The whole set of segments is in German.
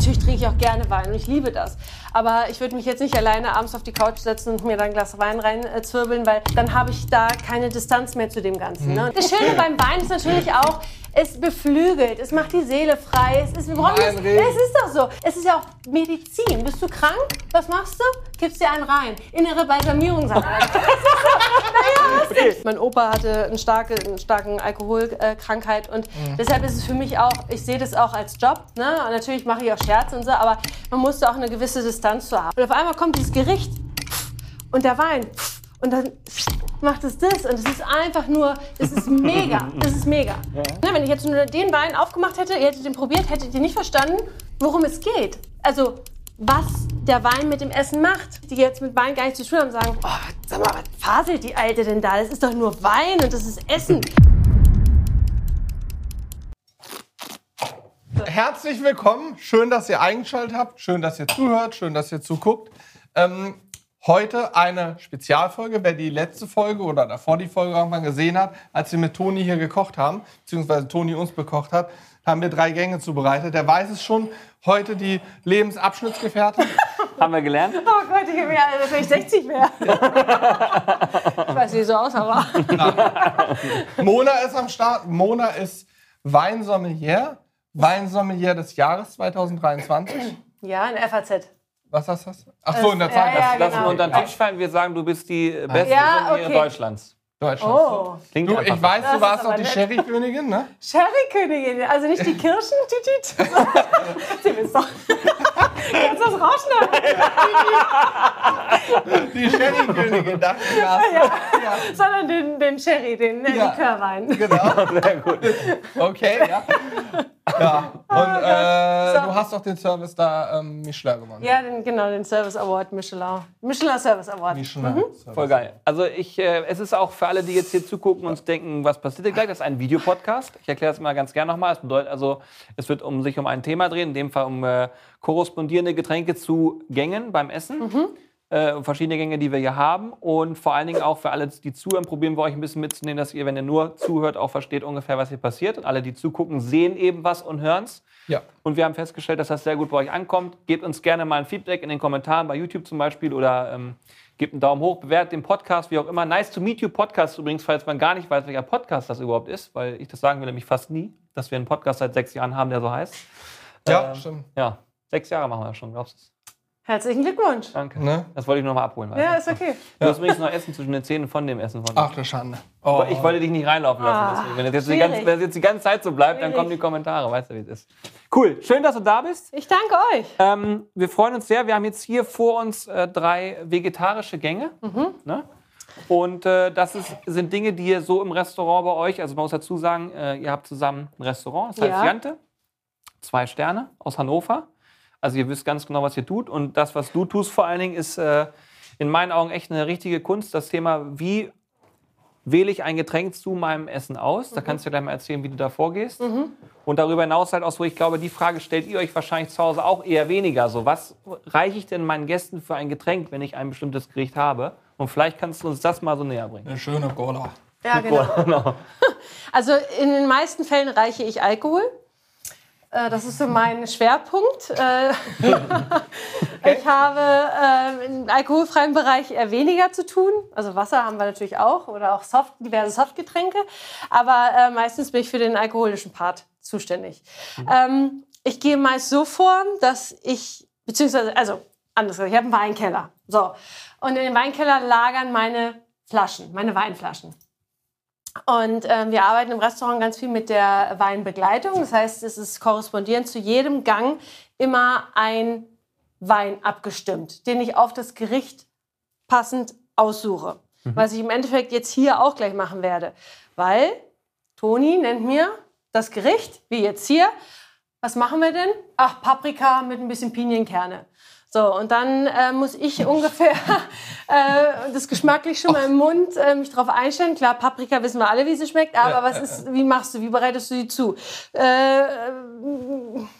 natürlich trinke ich auch gerne Wein und ich liebe das. Aber ich würde mich jetzt nicht alleine abends auf die Couch setzen und mir dann ein Glas Wein reinzwirbeln, weil dann habe ich da keine Distanz mehr zu dem Ganzen. Ne? Das Schöne beim Wein ist natürlich auch, es beflügelt, es macht die Seele frei. Es ist, wir brauchen das, es ist doch so. Es ist ja auch Medizin. Bist du krank? Was machst du? Gibst dir einen rein. Innere Balsamierung, sagt man. naja? Mein Opa hatte eine starke, eine starke Alkoholkrankheit und deshalb ist es für mich auch, ich sehe das auch als Job. Ne? Und natürlich mache ich auch Scherze und so, aber man muss da auch eine gewisse Distanz zu haben. Und auf einmal kommt dieses Gericht und der Wein und dann macht es das und es ist einfach nur, es ist mega, es ist mega. Ne, wenn ich jetzt nur den Wein aufgemacht hätte, ihr hättet den probiert, hättet ihr nicht verstanden, worum es geht. Also was der Wein mit dem Essen macht. Die jetzt mit Wein gar nichts zu tun haben, sagen, oh, sag mal, was faselt die Alte denn da? Das ist doch nur Wein und das ist Essen. Herzlich willkommen. Schön, dass ihr eingeschaltet habt. Schön, dass ihr zuhört. Schön, dass ihr zuguckt. Ähm, heute eine Spezialfolge. Wer die letzte Folge oder davor die Folge irgendwann gesehen hat, als wir mit Toni hier gekocht haben, beziehungsweise Toni uns bekocht hat, haben wir drei Gänge zubereitet. Der weiß es schon. Heute die Lebensabschnittsgefährtin. Haben wir gelernt? Oh Gott, ich bin ja, als wenn ich 60 wäre. ich weiß, wie so aus, aber. Mona ist am Start. Mona ist Weinsommelier. Weinsommelier des Jahres 2023. Ja, in FAZ. Was hast du? Ach so, in der Ja, Zeit. ja, Lass genau. mal unter den Tisch fallen. Wir sagen, du bist die beste Ja, okay. Deutschlands. Deutschland. Oh, Du, ich weiß, Das du ist warst doch die. Sherry-Königin, ne? Sherry-Königin, also nicht die Kirschen. Sie wisst doch. Kannst du das rausschneiden? Die Sherry-Königin, dachte ich ja. Sondern den, den Sherry, den äh, Ja. Likörwein. Genau. Sehr gut. Okay, ja. Ja, und äh, So. du hast doch den Service da ähm, Michelin gewonnen. Ja, den, genau, den Service Award Michelin. Michelin Service Award. Michelin. Mhm. Service. Voll geil. Also ich, äh, es ist auch für alle, die jetzt hier zugucken und denken, was passiert hier gleich, das ist ein Videopodcast. Ich erkläre das mal ganz gerne nochmal. Es bedeutet also, es wird um sich um ein Thema drehen, in dem Fall um äh, korrespondierende Getränke zu Gängen beim Essen. Mhm. Äh, verschiedene Gänge, die wir hier haben. Und vor allen Dingen auch für alle, die zuhören, probieren wir euch ein bisschen mitzunehmen, dass ihr, wenn ihr nur zuhört, auch versteht ungefähr, was hier passiert. Und alle, die zugucken, sehen eben was und hören es. Ja. Und wir haben festgestellt, dass das sehr gut bei euch ankommt. Gebt uns gerne mal ein Feedback in den Kommentaren bei YouTube zum Beispiel oder ähm, gebt einen Daumen hoch, bewertet den Podcast, wie auch immer. Nice to meet you Podcast übrigens, falls man gar nicht weiß, welcher Podcast das überhaupt ist, weil ich das sagen will nämlich fast nie, dass wir einen Podcast seit sechs Jahren haben, der so heißt. Ja, Ähm, stimmt. Ja, sechs Jahre machen wir das schon, glaubst du es? Herzlichen Glückwunsch. Danke. Ne? Das wollte ich nur noch mal abholen. Ja, ist okay. Du hast übrigens noch Essen zwischen den Zähnen von dem Essen von Ach, du Schande. Oh. Ich wollte dich nicht reinlaufen lassen. Ah, deswegen. Wenn, das jetzt die ganze, wenn das jetzt die ganze Zeit so bleibt, dann Schwierig. kommen die Kommentare. Weißt du, wie es ist. Cool. Schön, dass du da bist. Ich danke euch. Ähm, wir freuen uns sehr. Wir haben jetzt hier vor uns äh, drei vegetarische Gänge. Ne? Und äh, das ist, sind Dinge, die ihr so im Restaurant bei euch, also man muss dazu sagen, äh, ihr habt zusammen ein Restaurant, das heißt Ja. Jante, zwei Sterne aus Hannover. Also ihr wisst ganz genau, was ihr tut. Und das, was du tust vor allen Dingen, ist äh, in meinen Augen echt eine richtige Kunst. Das Thema, wie wähle ich ein Getränk zu meinem Essen aus? Da kannst du gleich mal erzählen, wie du da vorgehst. Und darüber hinaus halt auch so, ich glaube, die Frage stellt ihr euch wahrscheinlich zu Hause auch eher weniger. So, was reiche ich denn meinen Gästen für ein Getränk, wenn ich ein bestimmtes Gericht habe? Und vielleicht kannst du uns das mal so näher bringen. Eine schöne Cola. Ja, genau. Genau. Also in den meisten Fällen reiche ich Alkohol. Äh, Das ist so mein Schwerpunkt. Äh, Ich habe äh, im alkoholfreien Bereich eher weniger zu tun. Also Wasser haben wir natürlich auch oder auch Soft, diverse Softgetränke. Aber meistens bin ich für den alkoholischen Part zuständig. Ähm, ich gehe meist so vor, dass ich, beziehungsweise, also anders gesagt, ich habe einen Weinkeller. So. Und in dem Weinkeller lagern meine Flaschen, meine Weinflaschen. Und ähm, wir arbeiten im Restaurant ganz viel mit der Weinbegleitung. Das heißt, es ist korrespondierend zu jedem Gang immer ein Wein abgestimmt, den ich auf das Gericht passend aussuche. Was ich im Endeffekt jetzt hier auch gleich machen werde. Weil Toni nennt mir das Gericht, wie jetzt hier. Was machen wir denn? Ach, Paprika mit ein bisschen Pinienkerne. So, und dann äh, muss ich ungefähr äh, das geschmacklich schon mal im Mund äh, mich drauf einstellen. Klar, Paprika wissen wir alle, wie sie schmeckt, aber Ja, was ist, wie machst du, wie bereitest du sie zu? Äh,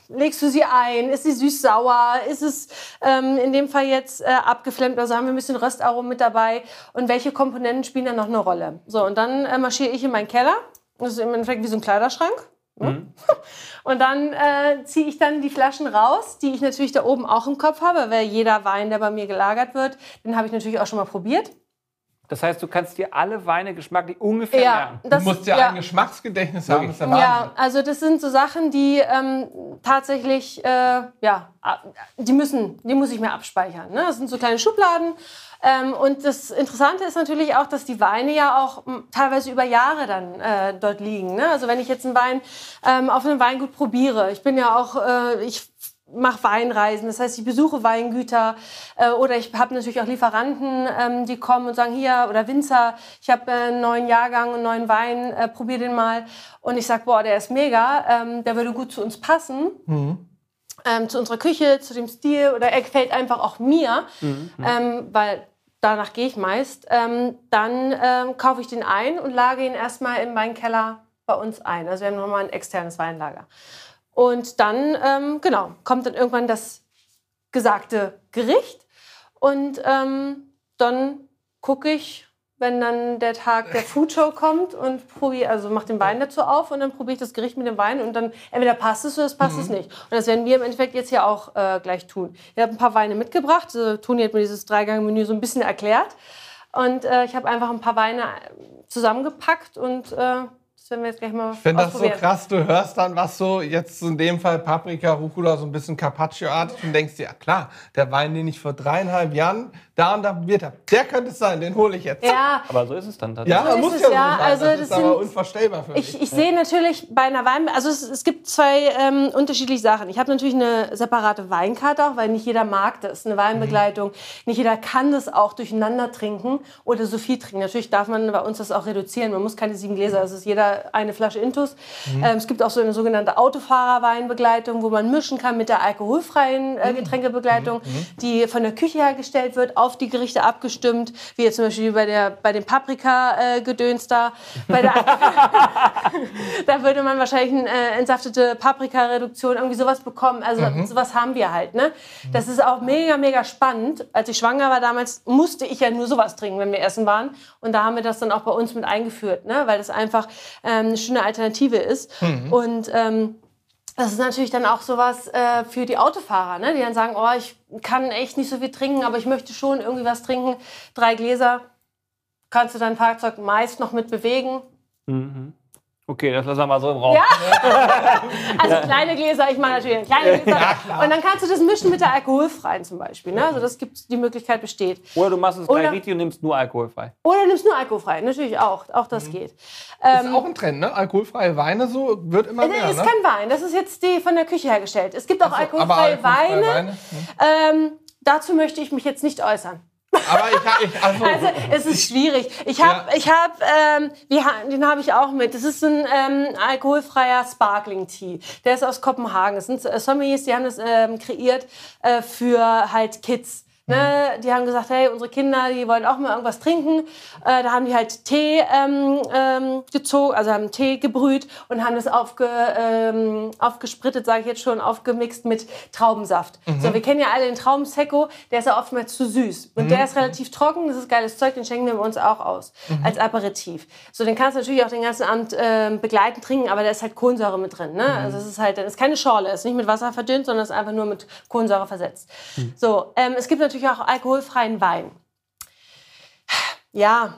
legst du sie ein? Ist sie süß-sauer? Ist es ähm, in dem Fall jetzt äh, abgeflammt? Also haben wir ein bisschen Röstaromen mit dabei? Und welche Komponenten spielen da noch eine Rolle? So, und dann äh, marschiere ich in meinen Keller. Das ist im Endeffekt wie so ein Kleiderschrank. Ne? Und dann äh, ziehe ich dann die Flaschen raus, die ich natürlich da oben auch im Kopf habe, weil jeder Wein, der bei mir gelagert wird, den habe ich natürlich auch schon mal probiert. Das heißt, du kannst dir alle Weine geschmacklich ungefähr Ja, merken. Du musst ja, ein Geschmacksgedächtnis haben, das ist. Ja, also das sind so Sachen, die ähm, tatsächlich, äh, ja, die müssen, die muss ich mir abspeichern. Ne? Das sind so kleine Schubladen. Ähm, und das Interessante ist natürlich auch, dass die Weine ja auch m, teilweise über Jahre dann äh, dort liegen. Ne? Also wenn ich jetzt einen Wein ähm, auf einem Weingut probiere, ich bin ja auch, äh, ich mache Weinreisen, das heißt, ich besuche Weingüter äh, oder ich habe natürlich auch Lieferanten, ähm, die kommen und sagen, hier, oder Winzer, ich habe äh, einen neuen Jahrgang, einen neuen Wein, äh, probier den mal. Und ich sage, boah, der ist mega, ähm, der würde gut zu uns passen. Ähm, zu unserer Küche, zu dem Stil oder er gefällt einfach auch mir, ähm, weil danach gehe ich meist, ähm, dann ähm, kaufe ich den ein und lage ihn erstmal im Weinkeller bei uns ein. Also wir haben nochmal ein externes Weinlager. Und dann, ähm, genau, kommt dann irgendwann das gesagte Gericht. Und ähm, dann gucke ich, wenn dann der Tag der Foodshow kommt und probiere, also mach den Wein dazu auf und dann probiere ich das Gericht mit dem Wein und dann entweder passt es oder es passt es nicht. Und das werden wir im Endeffekt jetzt hier auch äh, gleich tun. Ich habe ein paar Weine mitgebracht. Also, Toni hat mir dieses Dreigang-Menü so ein bisschen erklärt. Und äh, ich habe einfach ein paar Weine zusammengepackt und äh, das werden wir jetzt gleich mal Ich finde das so krass, du hörst dann was so, jetzt in dem Fall Paprika, Rucola, so ein bisschen Carpaccio-artig und denkst dir, ja klar, der Wein, den ich vor dreieinhalb Jahren da und da probiert habe, der könnte es sein, den hole ich jetzt. Ja, Aber so ist es dann tatsächlich. Ja, So ist muss es, ja so ja. sein. Also das, das ist aber sind- unvorstellbar für mich. Ich, ich sehe natürlich bei einer Wein, also es, es gibt zwei ähm, unterschiedliche Sachen. Ich habe natürlich eine separate Weinkarte auch, weil nicht jeder mag das, eine Weinbegleitung. Nicht jeder kann das auch durcheinander trinken oder so viel trinken. Natürlich darf man bei uns das auch reduzieren. Man muss keine sieben Gläser, es ist jeder eine Flasche Intus. Ähm, es gibt auch so eine sogenannte Autofahrerweinbegleitung, wo man mischen kann mit der alkoholfreien äh, Getränkebegleitung, die von der Küche hergestellt wird, auf die Gerichte abgestimmt, wie jetzt zum Beispiel bei, der, bei dem Paprika-Gedöns da. Bei der da würde man wahrscheinlich eine äh, entsaftete Paprika-Reduktion, irgendwie sowas bekommen. Also sowas haben wir halt. Ne? Das ist auch mega, mega spannend. Als ich schwanger war damals, musste ich ja nur sowas trinken, wenn wir essen waren. Und da haben wir das dann auch bei uns mit eingeführt, ne? weil das einfach ähm, eine schöne Alternative ist. Und ähm, das ist natürlich dann auch sowas äh, für die Autofahrer, ne? die dann sagen, oh, ich kann echt nicht so viel trinken, aber ich möchte schon irgendwie was trinken. Drei Gläser kannst du dein Fahrzeug meist noch mit bewegen. Okay, das lassen wir mal so im Raum. Also kleine Gläser, ich meine natürlich kleine Gläser. und dann kannst du das mischen mit der alkoholfreien zum Beispiel. Ne? Also das gibt, die Möglichkeit besteht. Oder du machst es gleich Oder- richtig und nimmst nur alkoholfrei. Oder du nimmst nur alkoholfrei, natürlich auch. Auch das geht. ist auch ein Trend, ne? Alkoholfreie Weine so wird immer Das mehr, ist ne? kein Wein, das ist jetzt die von der Küche hergestellt. Es gibt auch Aber alkoholfreie alkoholfreie Weine. Ähm, dazu möchte ich mich jetzt nicht äußern. Aber ich, ich also, Also es ist schwierig. Ich habe, Ja. ich habe, ähm, den habe ich auch mit. Das ist ein ähm, alkoholfreier Sparkling Tea. Der ist aus Kopenhagen. Das sind äh, Sommeliers, die haben das ähm, kreiert äh, für halt Kids. Ne, die haben gesagt, hey, unsere Kinder, die wollen auch mal irgendwas trinken. Äh, da haben die halt Tee ähm, ähm, gezogen, also haben Tee gebrüht und haben das aufge, ähm, aufgesprittet, sage ich jetzt schon, aufgemixt mit Traubensaft. So, wir kennen ja alle den Traubensecco, der ist ja oftmals zu süß. Und der ist relativ trocken, das ist geiles Zeug, den schenken wir uns auch aus, als Aperitif. So, den kannst du natürlich auch den ganzen Abend ähm, begleitend trinken, aber da ist halt Kohlensäure mit drin. Ne? Also es ist halt, das ist keine Schorle, ist nicht mit Wasser verdünnt, sondern ist einfach nur mit Kohlensäure versetzt. So, ähm, es gibt natürlich auch alkoholfreien Wein. Ja,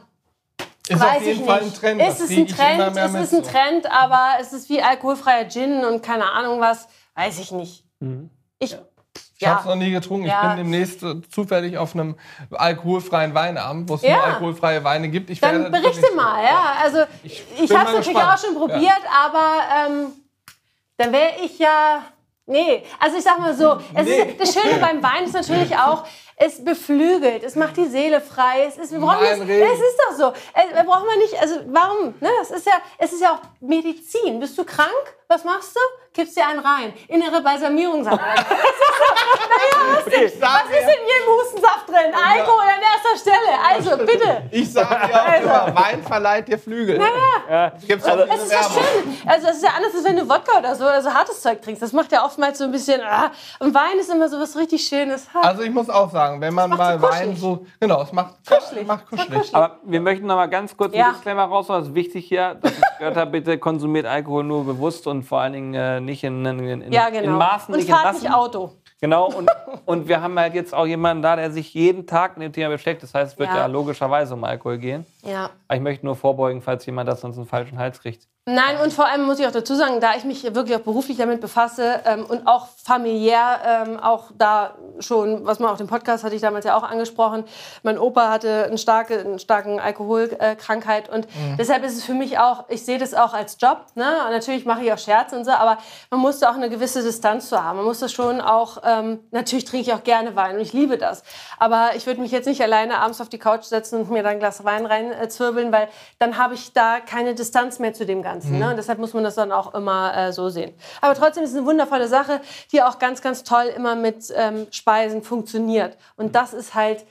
ist weiß auf ich jeden Fall ein nicht. Trend. Es das ist krieg ein ich Trend, mehr es ist ein so. Trend, aber es ist wie alkoholfreier Gin und keine Ahnung was, weiß ich nicht. Ich, Ich habe es noch nie getrunken. Ja. Ich bin demnächst äh, zufällig auf einem alkoholfreien Weinabend, wo es Ja. nur alkoholfreie Weine gibt. Ich Dann berichte mal, ja. Also ich, bin habe es natürlich auch schon probiert, aber ähm, dann wäre ich ja. Nee, also ich sag mal so, es Nee. ist, das Schöne beim Wein ist natürlich auch, es beflügelt, es macht die Seele frei. Es ist, wir brauchen das, Reden. es ist doch so. Äh, brauchen wir nicht, also warum? Ne? Das ist ja, es ist ja auch Medizin. Bist du krank? Was machst du? Kippst dir einen rein. Innere Balsamierung, sagt man. Das ist naja, das denn? Was ist in jedem Hustensaft drin? Alkohol an erster Stelle. Also, bitte. Ich sage ja auch immer, Wein verleiht dir Flügel. Ja. Gibt's auch Es ist ja schön. Also, es ist ja anders, als wenn du Wodka oder so, also hartes Zeug trinkst. Das macht ja oftmals so ein bisschen. Ah. Und Wein ist immer so was richtig Schönes. Ha. Also ich muss auch sagen, wenn man mal so Wein so, genau, es macht Kuschelig. macht Es macht kuschelig. kuschelig. Aber wir möchten noch mal ganz kurz Ja. einen Disclaimer raushauen. Das ist wichtig hier, dass es gehört hat, bitte konsumiert Alkohol nur bewusst und vor allen Dingen äh, nicht in, in, in, Ja, in genau. Maßen, Und nicht in fahrt Massen. nicht Auto. Genau, und, und wir haben halt jetzt auch jemanden da, der sich jeden Tag mit dem Thema beschäftigt. Das heißt, es wird Ja. ja, logischerweise um Alkohol gehen. Ja. Aber ich möchte nur vorbeugen, falls jemand das sonst einen falschen Hals kriegt. Nein, und vor allem muss ich auch dazu sagen, da ich mich wirklich auch beruflich damit befasse ähm, und auch familiär ähm, auch da schon, was man auch im Podcast hatte ich damals ja auch angesprochen, mein Opa hatte eine starke, eine starken Alkoholkrankheit und deshalb ist es für mich auch, ich sehe das auch als Job, ne? Und natürlich mache ich auch Scherze und so, aber man muss da auch eine gewisse Distanz zu haben. Man muss das schon auch, ähm, natürlich trinke ich auch gerne Wein und ich liebe das, aber ich würde mich jetzt nicht alleine abends auf die Couch setzen und mir dann ein Glas Wein reinzwirbeln, weil dann habe ich da keine Distanz mehr zu dem Ganzen. Ne? Und deshalb muss man das dann auch immer äh, so sehen. Aber trotzdem ist es eine wundervolle Sache, die auch ganz, ganz toll immer mit ähm, Speisen funktioniert. Und das ist halt,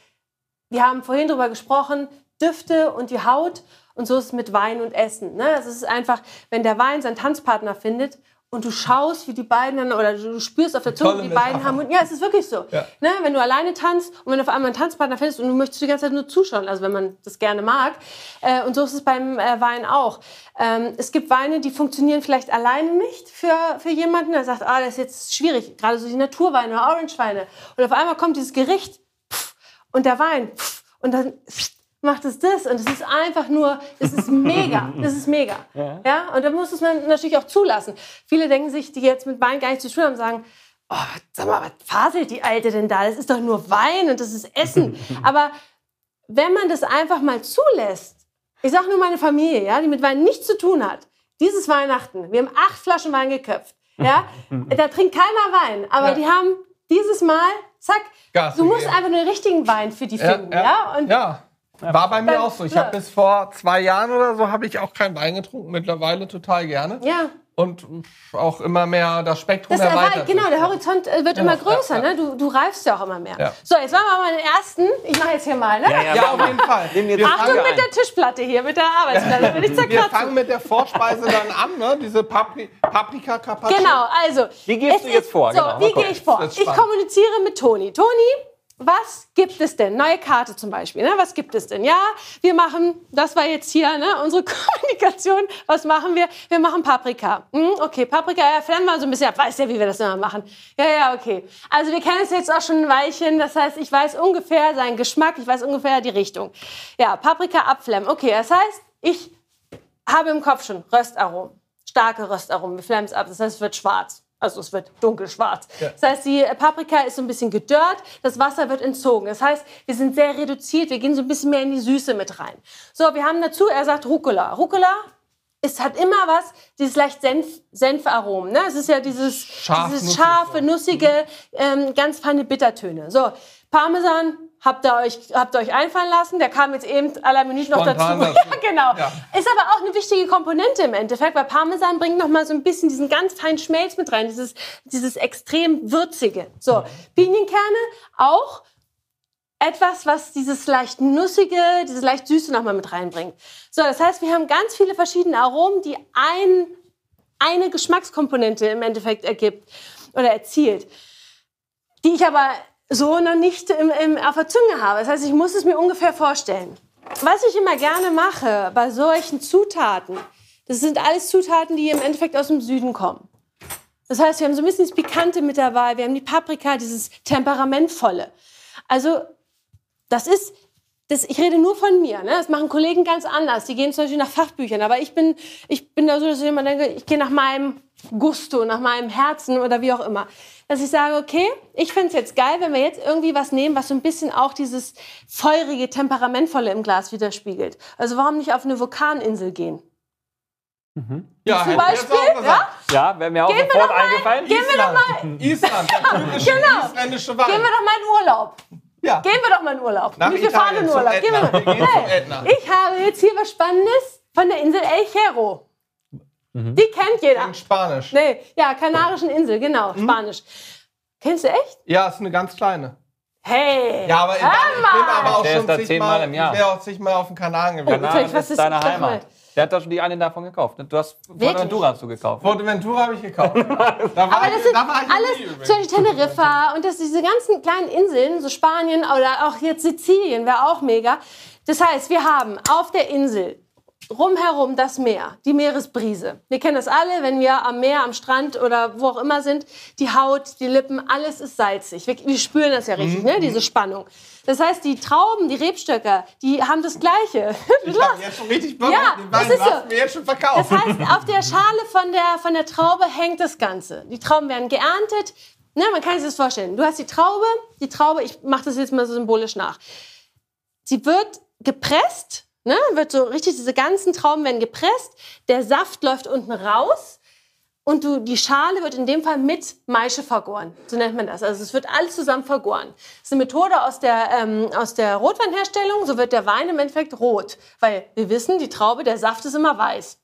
wir haben vorhin drüber gesprochen, Düfte und die Haut. Und so ist es mit Wein und Essen. Ne? Es ist einfach, wenn der Wein seinen Tanzpartner findet und du schaust, wie die beiden dann, oder du spürst auf der Zunge, Tolle wie die beiden Metapher. haben. Und ja, es ist wirklich so. Ja. Ne? Wenn du alleine tanzt und wenn du auf einmal einen Tanzpartner findest und du möchtest die ganze Zeit nur zuschauen, also wenn man das gerne mag. Äh, und so ist es beim äh, Wein auch. Ähm, es gibt Weine, die funktionieren vielleicht alleine nicht für, für jemanden, der sagt, ah, das ist jetzt schwierig, gerade so die Naturweine oder Orangeweine. Und auf einmal kommt dieses Gericht pff, und der Wein pff, und dann pff, macht es das und es ist einfach nur, es ist mega, es ist mega. Ja. und da muss es man natürlich auch zulassen. Viele denken sich, die jetzt mit Wein gar nichts zu tun haben, sagen, oh, sag mal, was faselt die Alte denn da? Das ist doch nur Wein und das ist Essen. Aber wenn man das einfach mal zulässt, ich sage nur meine Familie, ja, die mit Wein nichts zu tun hat, dieses Weihnachten, wir haben acht Flaschen Wein geköpft, ja, da trinkt keiner Wein, aber Ja. die haben dieses Mal, zack, Gas du musst gegeben. einfach nur den richtigen Wein für die finden, ja, und ja. War bei mir Dann- auch so. Ich ja. habe bis vor zwei Jahren oder so habe ich auch keinen Wein getrunken. Mittlerweile total gerne. ja. Und auch immer mehr das Spektrum Das erweitert. genau, der Horizont äh, wird immer ja, größer, ja. ne? Du, du reifst ja auch immer mehr. Ja. So, jetzt machen wir mal den ersten. Ich mache jetzt hier mal, ne? Ja, auf jeden Fall. Achtung mit ein. der Tischplatte hier, mit der Arbeitsplatte. Will ich Wir fangen mit der Vorspeise dann an, ne? Diese Papri Paprika Carpaccio. Genau, also. Wie gehst du jetzt ist- vor? So, Genau, wie gehe ich vor? Ich kommuniziere mit Toni. Toni, was gibt es denn? Neue Karte zum Beispiel. Ne? Was gibt es denn? Ja, wir machen, das war jetzt hier ne, unsere Kommunikation. Was machen wir? Wir machen Paprika. Hm, okay, Paprika, ja, flammen wir so ein bisschen ab. Weiß ja, wie wir das immer machen. Ja, ja, okay. Also wir kennen es jetzt auch schon ein Weilchen. Das heißt, ich weiß ungefähr seinen Geschmack, ich weiß ungefähr die Richtung. Ja, Paprika abflammen. Okay, das heißt, ich habe im Kopf schon Röstaromen, starke Röstaromen. Wir flammen es ab, das heißt, es wird schwarz. Also es wird dunkelschwarz. Das heißt, die Paprika ist so ein bisschen gedörrt, das Wasser wird entzogen. Das heißt, wir sind sehr reduziert, wir gehen so ein bisschen mehr in die Süße mit rein. So, wir haben dazu, er sagt Rucola. Rucola ist, hat immer was, dieses leicht Senf, Senfaromen. Ne? Es ist ja dieses, Scharf, dieses scharfe, nussige, ähm, ganz feine Bittertöne. So, Parmesan habt ihr euch, habt ihr euch einfallen lassen. Der kam jetzt eben aller Minute noch dazu. Dazu. Ja, genau. Ja. Ist aber auch eine wichtige Komponente im Endeffekt, weil Parmesan bringt noch mal so ein bisschen diesen ganz feinen Schmelz mit rein, dieses, dieses extrem würzige. So, Pinienkerne auch etwas, was dieses leicht nussige, dieses leicht süße noch mal mit reinbringt. So, das heißt, wir haben ganz viele verschiedene Aromen, die ein, eine Geschmackskomponente im Endeffekt ergibt oder erzielt, die ich aber so noch nicht im, im, auf der Zunge habe. Das heißt, ich muss es mir ungefähr vorstellen. Was ich immer gerne mache bei solchen Zutaten, das sind alles Zutaten, die im Endeffekt aus dem Süden kommen. Das heißt, wir haben so ein bisschen das Pikante mit dabei, wir haben die Paprika, dieses temperamentvolle. Also, das ist, das, ich rede nur von mir. Ne? Das machen Kollegen ganz anders. Die gehen zum Beispiel nach Fachbüchern. Aber ich bin, ich bin da so, dass ich immer denke, ich gehe nach meinem Gusto, nach meinem Herzen oder wie auch immer. Dass ich sage, okay, ich fände es jetzt geil, wenn wir jetzt irgendwie was nehmen, was so ein bisschen auch dieses feurige, temperamentvolle im Glas widerspiegelt. Also warum nicht auf eine Vulkaninsel gehen? Ja, Zum Beispiel, auch gesagt. Ja, wäre mir auch Gehen wir sofort doch mal- eingefallen. gehen wir doch mal- Island, Genau. isländische Wein. Gehen wir doch mal in Urlaub. Ja. Gehen wir doch mal in Urlaub. Nach Nicht, wir fahren in Urlaub. Gehen wir mal. Hey. Ich habe jetzt hier was Spannendes von der Insel El Hierro. Die kennt jeder. In Spanisch. Nee, ja, Kanarischen Insel, genau, Mhm. Spanisch. Kennst du echt? Ja, ist eine ganz kleine. Hey! Ja, aber ich, ich bin aber auch Der schon zigmal, zehnmal im Jahr. Ich wäre auch zigmal auf dem Kanaren gewesen. Kanaren. Kanaren was ist ist- deine sag mal. Der hat doch schon die eine davon gekauft. Du hast? Fuerteventura hast du gekauft. Forteventura habe ich gekauft. Da war Aber ich, das sind da war ich alles, zum Beispiel Teneriffa und das, diese ganzen kleinen Inseln, so Spanien oder auch jetzt Sizilien wäre auch mega. Das heißt, wir haben auf der Insel rumherum das Meer, die Meeresbrise. Wir kennen das alle, wenn wir am Meer, am Strand oder wo auch immer sind. Die Haut, die Lippen, alles ist salzig. Wir, wir spüren das ja richtig, ne? diese Spannung. Das heißt, die Trauben, die Rebstöcker, die haben das Gleiche. Ich habe jetzt schon richtig Bock Ja, den Wein. das ist so. mir jetzt schon verkauft. Das heißt, auf der Schale von der, von der Traube hängt das Ganze. Die Trauben werden geerntet. Ne, man kann sich das vorstellen. Du hast die Traube, die Traube, ich mache das jetzt mal so symbolisch nach. Sie wird gepresst, ne, wird so richtig, diese ganzen Trauben werden gepresst. Der Saft läuft unten raus. Und du, die Schale wird in dem Fall mit Maische vergoren. So nennt man das. Also es wird alles zusammen vergoren. Das ist eine Methode aus der, ähm, aus der Rotweinherstellung. So wird der Wein im Endeffekt rot. Weil wir wissen, die Traube, der Saft ist immer weiß.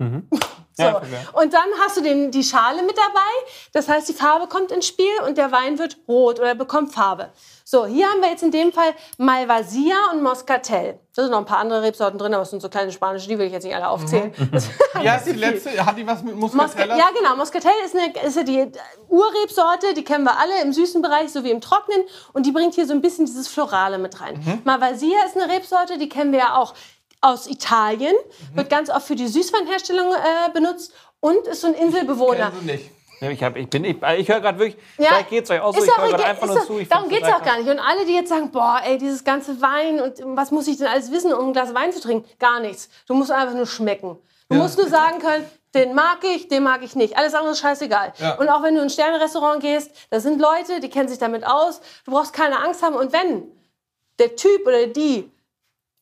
So. Ja. Und dann hast du den, die Schale mit dabei. Das heißt, die Farbe kommt ins Spiel und der Wein wird rot oder bekommt Farbe. So, hier haben wir jetzt in dem Fall Malvasia und Moscatel. Da sind noch ein paar andere Rebsorten drin, aber es sind so kleine spanische, die will ich jetzt nicht alle aufzählen. Das- Wie heißt die letzte? Hat die was mit Mosca Muscatella? ja, genau. Moscatel ist, eine, ist ja die Urrebsorte, die kennen wir alle im süßen Bereich sowie im trockenen. Und die bringt hier so ein bisschen dieses Florale mit rein. Mhm. Malvasia ist eine Rebsorte, die kennen wir ja auch aus Italien. Mhm. Wird ganz oft für die Süßweinherstellung äh, benutzt und ist so ein Inselbewohner. Kennen sie nicht. Ja, Ich, hab, ich, bin- ich, ich höre gerade wirklich, Ja, vielleicht geht es euch auch so, ist ich höre gerade einfach nur zu. Darum geht es auch gar nicht. Und alle, die jetzt sagen, boah, ey, dieses ganze Wein und was muss ich denn alles wissen, um ein Glas Wein zu trinken? Gar nichts. Du musst einfach nur schmecken. Du Ja. musst nur sagen können, den mag ich, den mag ich nicht. Alles andere ist scheißegal. Ja. Und auch wenn du in ein Sternerestaurant gehst, da sind Leute, die kennen sich damit aus. Du brauchst keine Angst haben. Und wenn der Typ oder die,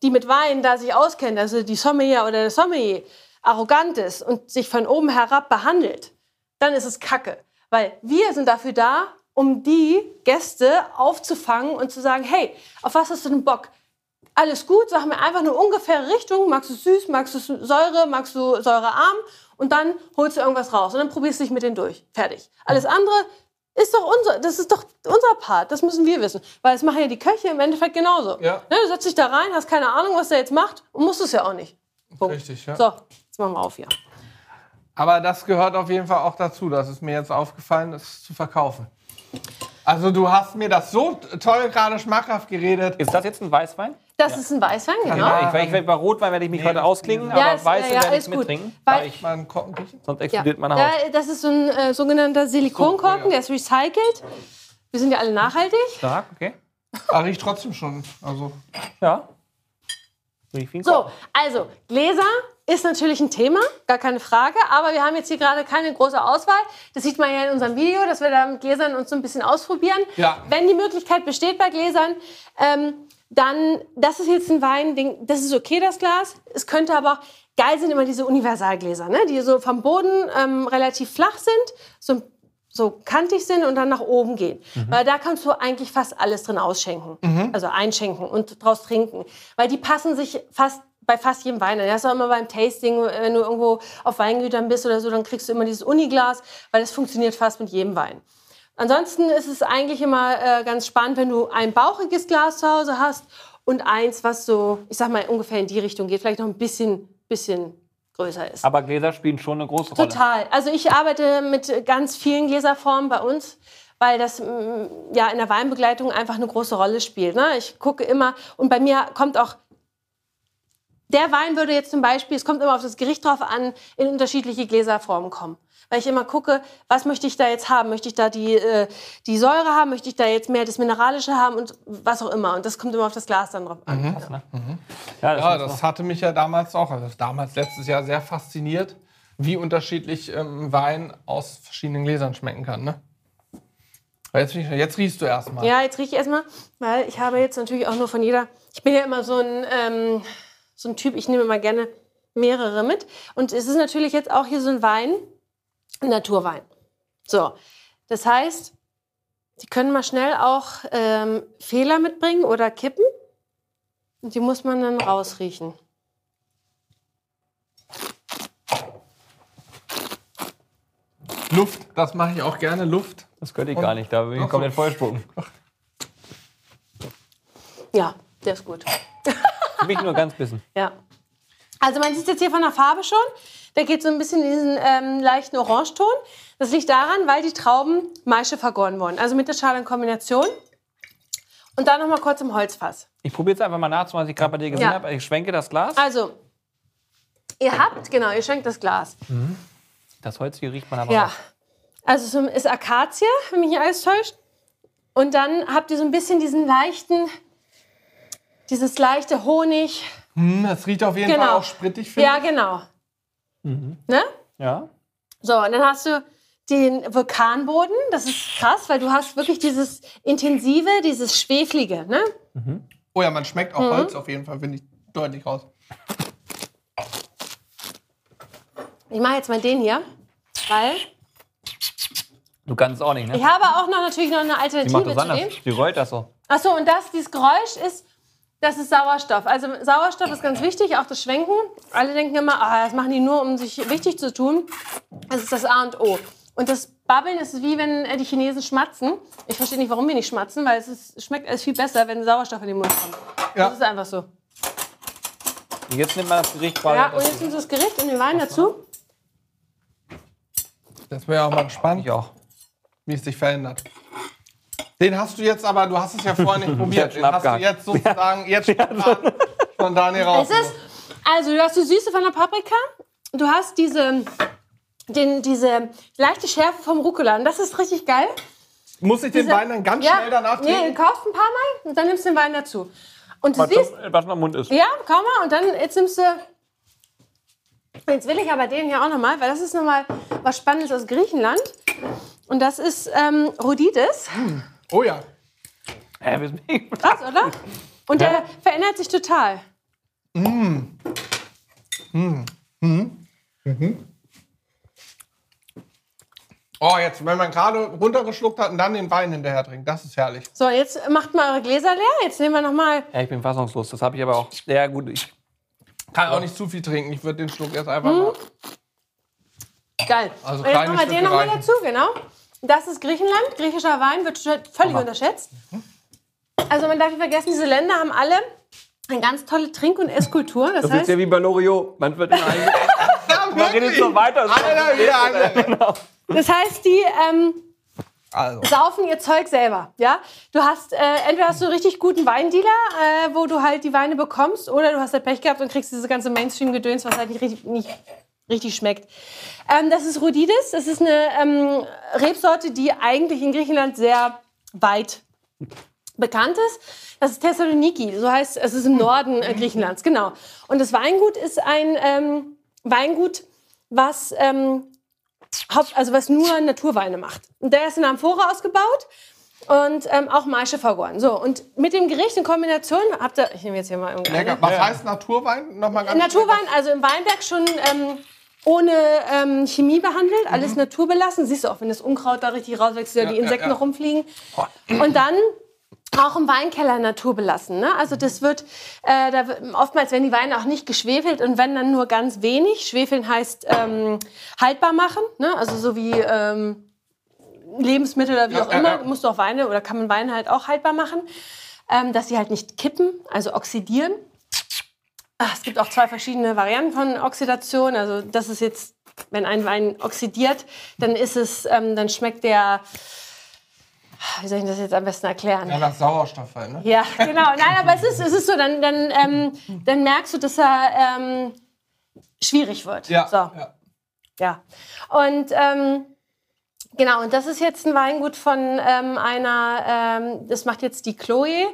die mit Wein da sich auskennen, also die Sommelier oder der Sommelier, arrogant ist und sich von oben herab behandelt, dann ist es Kacke. Weil wir sind dafür da, um die Gäste aufzufangen und zu sagen, hey, auf was hast du denn Bock? Alles gut, sag mir einfach eine ungefähre Richtung. Magst du süß, magst du Säure, magst du säurearm? Und dann holst du irgendwas raus und dann probierst du dich mit denen durch. Fertig. Alles andere ist doch unser, das ist doch unser Part. Das müssen wir wissen. Weil das machen ja die Köche im Endeffekt genauso. Ja. Ne, du setzt dich da rein, hast keine Ahnung, was der jetzt macht und musst es ja auch nicht. Punkt. Richtig, ja. So, jetzt machen wir auf hier. Aber das gehört auf jeden Fall auch dazu. Das ist mir jetzt aufgefallen, das zu verkaufen. Also du hast mir das so toll gerade schmackhaft geredet. Ist das jetzt ein Weißwein? Das ist ein Weißwein, genau. Ja, ich, ich, werd- bei Rotwein werde ich mich Nee, heute ausklinken, ja, aber ist- Weiße ja, ja, werde ich mittrinken. Weil- weil ich, Mal einen Korken riechen? sonst Ja. explodiert meine Haut. Ja, das ist so ein äh, sogenannter Silikonkorken, So, ja. der ist recycelt. Wir sind ja alle nachhaltig. Stark, okay. Ah, riecht trotzdem schon. Also, Ja. So, also Gläser ist natürlich ein Thema, gar keine Frage. Aber wir haben jetzt hier gerade keine große Auswahl. Das sieht man ja in unserem Video, dass wir da mit Gläsern uns so ein bisschen ausprobieren. Ja. Wenn die Möglichkeit besteht bei Gläsern, ähm, dann, das ist jetzt ein Wein, den, das ist okay, das Glas. Es könnte aber auch, geil sind immer diese Universalgläser, ne? die so vom Boden ähm, relativ flach sind, so, so kantig sind und dann nach oben gehen. Weil da kannst du eigentlich fast alles drin ausschenken. Also einschenken und draus trinken. Weil die passen sich fast bei fast jedem Wein. Das ist auch immer beim Tasting, wenn du irgendwo auf Weingütern bist oder so, dann kriegst du immer dieses Uniglas, weil das funktioniert fast mit jedem Wein. Ansonsten ist es eigentlich immer äh, ganz spannend, wenn du ein bauchiges Glas zu Hause hast und eins, was so, ich sag mal, ungefähr in die Richtung geht, vielleicht noch ein bisschen, bisschen größer ist. Aber Gläser spielen schon eine große Rolle. Total. Also ich arbeite mit ganz vielen Gläserformen bei uns, weil das mm, ja in der Weinbegleitung einfach eine große Rolle spielt. Ne? Ich gucke immer und bei mir kommt auch der Wein würde jetzt zum Beispiel, es kommt immer auf das Gericht drauf an, in unterschiedliche Gläserformen kommen. Weil ich immer gucke, was möchte ich da jetzt haben? Möchte ich da die, äh, die Säure haben? Möchte ich da jetzt mehr das Mineralische haben? Und was auch immer. Und das kommt immer auf das Glas dann drauf an. Ja, das ja, ist das noch- hatte mich ja damals auch, also damals letztes Jahr sehr fasziniert, wie unterschiedlich ähm, Wein aus verschiedenen Gläsern schmecken kann. Ne? Aber Jetzt, jetzt riechst du erstmal. Ja, jetzt rieche ich erstmal, weil ich habe jetzt natürlich auch nur von jeder. Ich bin ja immer so ein, ähm, so ein Typ, ich nehme immer gerne mehrere mit. Und es ist natürlich jetzt auch hier so ein Wein, ein Naturwein. So, das heißt, die können mal schnell auch ähm, Fehler mitbringen oder kippen. Und die muss man dann rausriechen. Luft, das mache ich auch gerne, Luft. Das könnte ich gar nicht, da bin ich komplett vollspucken. Ja, der ist gut. Für mich nur ganz bisschen. Ja. Also man sieht jetzt hier von der Farbe schon, der geht so ein bisschen in diesen ähm, leichten Orangeton. Das liegt daran, weil die Trauben Maische vergoren wurden. Also mit der Schale in Kombination. Und dann noch mal kurz im Holzfass. Ich probiere jetzt einfach mal nachzumachen, was ich gerade bei dir gesehen Ja. habe. Ich schwenke das Glas. Also, ihr habt, genau, ihr schenkt das Glas. Das Holz hier riecht man aber Ja. auch. Also es ist Akazie, wenn mich nicht alles täuscht. Und dann habt ihr so ein bisschen diesen leichten, dieses leichte Honig. Hm, das riecht auf jeden Fall Genau. auch sprittig, finde Ja, genau. Ne? Ja. So, und dann hast du den Vulkanboden. Das ist krass, weil du hast wirklich dieses intensive, dieses schweflige. Ne? ich. Oh ja, man schmeckt Mhm. auch Holz auf jeden Fall, finde ich deutlich raus. Ich mache jetzt mal den hier, weil Du kannst es auch nicht, ne? ich habe auch noch natürlich noch eine Die macht Alternative das zu anders. dem. Die rollt das so. Achso, und das, dieses Geräusch ist, das ist Sauerstoff. Also Sauerstoff ist ganz wichtig, auch das Schwenken. Alle denken immer, ah, das machen die nur, um sich wichtig zu tun. Das ist das A und O. Und das Babbeln ist wie wenn äh, die Chinesen schmatzen. Ich verstehe nicht, warum wir nicht schmatzen, weil es ist, schmeckt alles viel besser, wenn Sauerstoff in den Mund kommt. Ja. Das ist einfach so. Und jetzt nimmt man das Gericht quasi. Ja, und jetzt nimmst du das Gericht und den Wein dazu. Das wäre auch mal gespannt, ich auch. wie es sich verändert. Den hast du jetzt aber, du hast es ja vorher nicht probiert. Den hast du jetzt sozusagen jetzt spontan, spontan hier raus. Es ist, also du hast die Süße von der Paprika, du hast diese, den, diese leichte Schärfe vom Rucola. Und das ist richtig geil. Muss ich den Diese- Wein dann ganz ja, schnell danach Nee, trinken? du kaufst ein paar Mal und dann nimmst du den Wein dazu. Und du Was siehst, was noch im Mund ist. ja, kaum mal, und dann jetzt nimmst du. Jetzt will ich aber den hier auch nochmal, weil das ist nochmal was Spannendes aus Griechenland. Und das ist ähm, Rhoditis. Oh ja. Hä, wir sind- Krass, oder? Und der verändert sich total. Oh, jetzt, wenn man gerade runtergeschluckt hat und dann den Wein hinterher trinkt, das ist herrlich. So, jetzt macht mal eure Gläser leer. Jetzt nehmen wir nochmal. Ja, ich bin fassungslos. Das habe ich aber auch sehr gut. Ich, Kann auch nicht zu viel trinken. Ich würde den Schluck jetzt einfach Hm? mal. Geil. Also und jetzt kleine machen wir den Stücke nochmal reichen. dazu, genau. Das ist Griechenland. Griechischer Wein wird völlig unterschätzt. Also man darf nicht vergessen, diese Länder haben alle eine ganz tolle Trink- und Esskultur. Das, das ist heißt, ja wie bei Loriot. Man wird immer einge Man redet so weiter. Einer wieder andere. das heißt, die ähm, Also. saufen ihr Zeug selber. Ja? Du hast, äh, entweder hast du einen richtig guten Weindealer, äh, wo du halt die Weine bekommst, oder du hast halt Pech gehabt und kriegst diese ganze Mainstream-Gedöns, was halt nicht richtig, nicht richtig schmeckt. Ähm, das ist Rhoditis. Das ist eine ähm, Rebsorte, die eigentlich in Griechenland sehr weit bekannt ist. Das ist Thessaloniki, so heißt es ist im Norden äh, Griechenlands, genau. Und das Weingut ist ein ähm, Weingut, was ähm, also was nur Naturweine macht. Und der ist in Amphora ausgebaut und ähm, auch Maische vergoren. So, und mit dem Gericht in Kombination habt ihr, ich nehme jetzt hier mal irgendeine. Lecker. Was heißt Naturwein? Nochmal ganz Naturwein, also im Weinberg schon ähm, ohne ähm, Chemie behandelt, alles naturbelassen. Siehst du auch, wenn das Unkraut da richtig rauswächst Ja, die ja, Insekten ja. noch rumfliegen. Und dann auch im Weinkeller naturbelassen. Ne? Also das wird, äh, da, oftmals werden die Weine auch nicht geschwefelt und wenn dann nur ganz wenig. Schwefeln heißt ähm, haltbar machen, ne? also so wie ähm, Lebensmittel oder wie Ja, auch ja, immer, ja. musst du auch Weine oder kann man Weine halt auch haltbar machen, ähm, dass sie halt nicht kippen, also oxidieren. Ah, es gibt auch zwei verschiedene Varianten von Oxidation. Also das ist jetzt, wenn ein Wein oxidiert, dann ist es, ähm, dann schmeckt der, wie soll ich das jetzt am besten erklären? Ja, nach Sauerstoff halt, ne? Ja, genau. Nein, aber es ist, es ist so, dann, dann, ähm, dann merkst du, dass er ähm, schwierig wird. Ja. So. ja. Ja. Und ähm, genau, und das ist jetzt ein Weingut von ähm, einer, ähm, das macht jetzt die Chloe,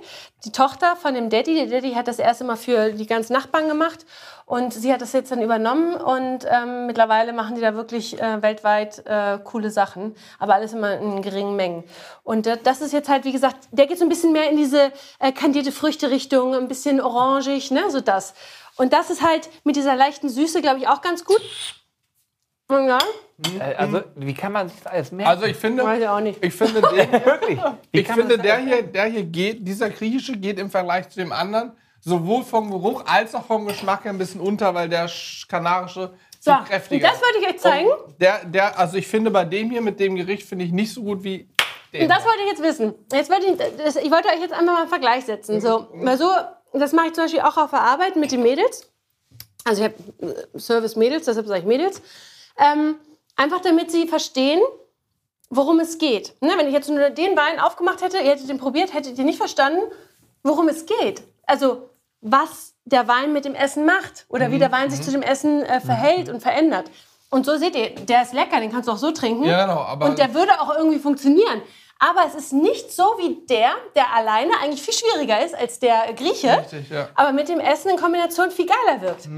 die Tochter von dem Daddy. Der Daddy hat das erst immer für die ganzen Nachbarn gemacht und sie hat das jetzt dann übernommen und ähm, mittlerweile machen die da wirklich äh, weltweit äh, coole Sachen, aber alles immer in geringen Mengen. Und äh, das ist jetzt halt, wie gesagt, der geht so ein bisschen mehr in diese äh, kandierte Früchte-Richtung, ein bisschen orangig, ne, so das. Und das ist halt mit dieser leichten Süße, glaube ich, auch ganz gut. Ja, Äh, Also, wie kann man sich das alles merken? Also ich finde, weiß ich auch nicht. ich finde, den, wirklich. Wie ich kann man finde das der alles hier, der hier geht, dieser griechische geht im Vergleich zu dem anderen sowohl vom Geruch als auch vom Geschmack her ein bisschen unter, weil der sch- kanarische So, Viel kräftiger. und das wollte ich euch zeigen. Und Der, der, also ich finde bei dem hier mit dem Gericht finde ich nicht so gut wie den. Und das wollte ich jetzt wissen. Jetzt wollte ich, das, ich wollte euch jetzt einfach mal einen Vergleich setzen. So, weil so, das mache ich zum Beispiel auch auf der Arbeit mit den Mädels. Also ich habe äh, Service-Mädels, deshalb sage ich Mädels. Ähm, einfach damit sie verstehen, worum es geht. Ne, wenn ich jetzt nur den Wein aufgemacht hätte, ihr hättet den probiert, hättet ihr nicht verstanden, worum es geht. Also was der Wein mit dem Essen macht oder wie der Wein sich zu dem Essen äh, verhält und verändert. Und so seht ihr, der ist lecker, den kannst du auch so trinken. Ja, genau, aber- und der würde auch irgendwie funktionieren. Aber es ist nicht so wie der, der alleine eigentlich viel schwieriger ist als der Grieche. Richtig, ja. Aber mit dem Essen in Kombination viel geiler wirkt.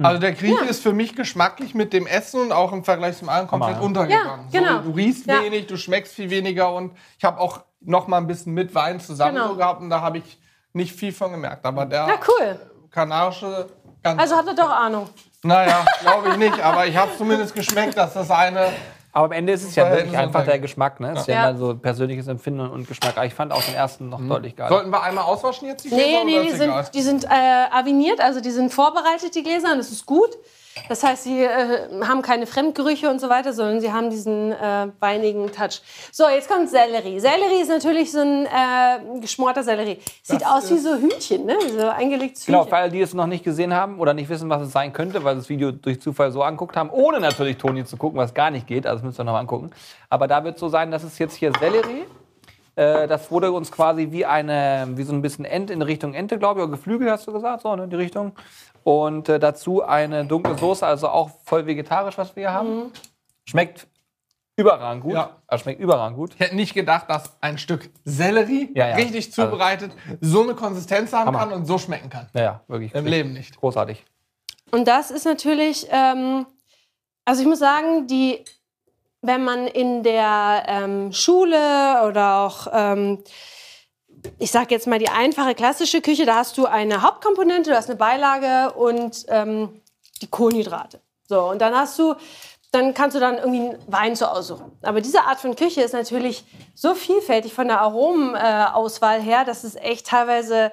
Also der Grieche Ja. ist für mich geschmacklich mit dem Essen und auch im Vergleich zum anderen komplett untergegangen. Ja, genau. So, du riechst Ja. wenig, du schmeckst viel weniger und ich habe auch noch mal ein bisschen mit Wein zusammen Genau. so gehabt und da habe ich nicht viel von gemerkt. Aber der Ja, cool. kanarische ganz. Also habt ihr doch Ahnung. naja, glaube ich nicht, aber ich habe zumindest geschmeckt, dass das eine. Aber am Ende ist es ja wirklich einfach der Geschmack. Ne? Es ist ja. Ja. immer so persönliches Empfinden und Geschmack. Aber ich fand auch den ersten noch deutlich geiler. Sollten wir einmal auswaschen jetzt die Nee, Gläser, nee, oder die ist egal? sind, die sind äh, aviniert, also die sind vorbereitet, die Gläser, und das ist gut. Das heißt, sie äh, haben keine Fremdgerüche und so weiter, sondern sie haben diesen äh, weinigen Touch. So, jetzt kommt Sellerie. Sellerie ist natürlich so ein äh, geschmorter Sellerie. Sieht Das aus wie so Hühnchen, ne? So eingelegtes Genau, Hühnchen. für alle, die es noch nicht gesehen haben oder nicht wissen, was es sein könnte, weil sie das Video durch Zufall so anguckt haben, ohne natürlich Toni zu gucken, was gar nicht geht. Also das müsst ihr noch mal angucken. Aber da wird so sein, dass es jetzt hier Sellerie. Äh, das wurde uns quasi wie eine, wie so ein bisschen Ente in Richtung Ente, glaube ich, oder Geflügel hast du gesagt, so ne, in die Richtung. Und äh, dazu eine dunkle Soße, also auch voll vegetarisch, was wir hier haben. Schmeckt überragend gut. Ja. Also schmeckt überragend gut. Ich hätte nicht gedacht, dass ein Stück Sellerie Ja, ja. richtig zubereitet so eine Konsistenz haben Hammer. kann und so schmecken kann. Ja, ja, wirklich. Im Leben nicht. Großartig. Und das ist natürlich, ähm, also ich muss sagen, die, wenn man in der ähm, Schule oder auch, ähm, ich sage jetzt mal die einfache klassische Küche, da hast du eine Hauptkomponente, du hast eine Beilage und ähm, die Kohlenhydrate. So, und dann hast du, dann kannst du dann irgendwie einen Wein zu aussuchen. Aber diese Art von Küche ist natürlich so vielfältig von der Aromenauswahl Auswahl her, dass es echt teilweise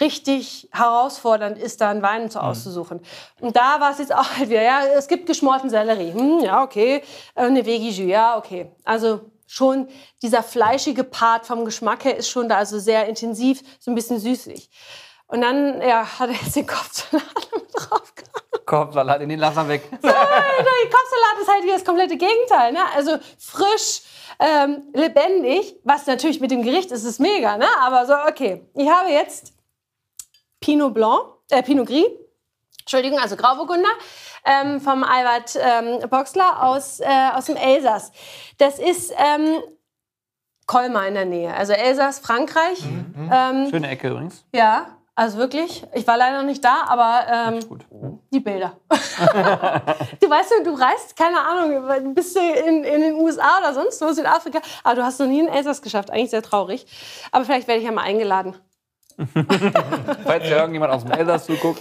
richtig herausfordernd ist, da einen Wein zu auszusuchen. Und da war es jetzt auch halt wieder, ja, es gibt geschmorten Sellerie. Hm, ja, okay. Äh, Eine Veggie ja, okay. Also schon dieser fleischige Part vom Geschmack her ist schon da, also sehr intensiv, so ein bisschen süßlich. Und dann, ja, hat er jetzt den Kopfsalat mit drauf gehabt. Kopfsalat in den Laser weg. Der Kopfsalat ist halt wieder das komplette Gegenteil. Ne? Also frisch, ähm, lebendig, was natürlich mit dem Gericht ist, ist mega. Ne? Aber so, okay. Ich habe jetzt Pinot Blanc, äh, Pinot Gris, Entschuldigung, also Grauburgunder, ähm, vom Albert ähm, Boxler aus, äh, aus dem Elsass. Das ist ähm, Colmar in der Nähe, also Elsass, Frankreich. Ähm, Schöne Ecke übrigens. ja, also wirklich. Ich war leider noch nicht da, aber ähm, Gut. die Bilder. du weißt, du reist, keine Ahnung, bist du in, in den USA oder sonst wo, Südafrika, aber du hast noch nie einen Elsass geschafft. Eigentlich sehr traurig. Aber vielleicht werde ich ja mal eingeladen. Falls ja irgendjemand aus dem Elsass zuguckt,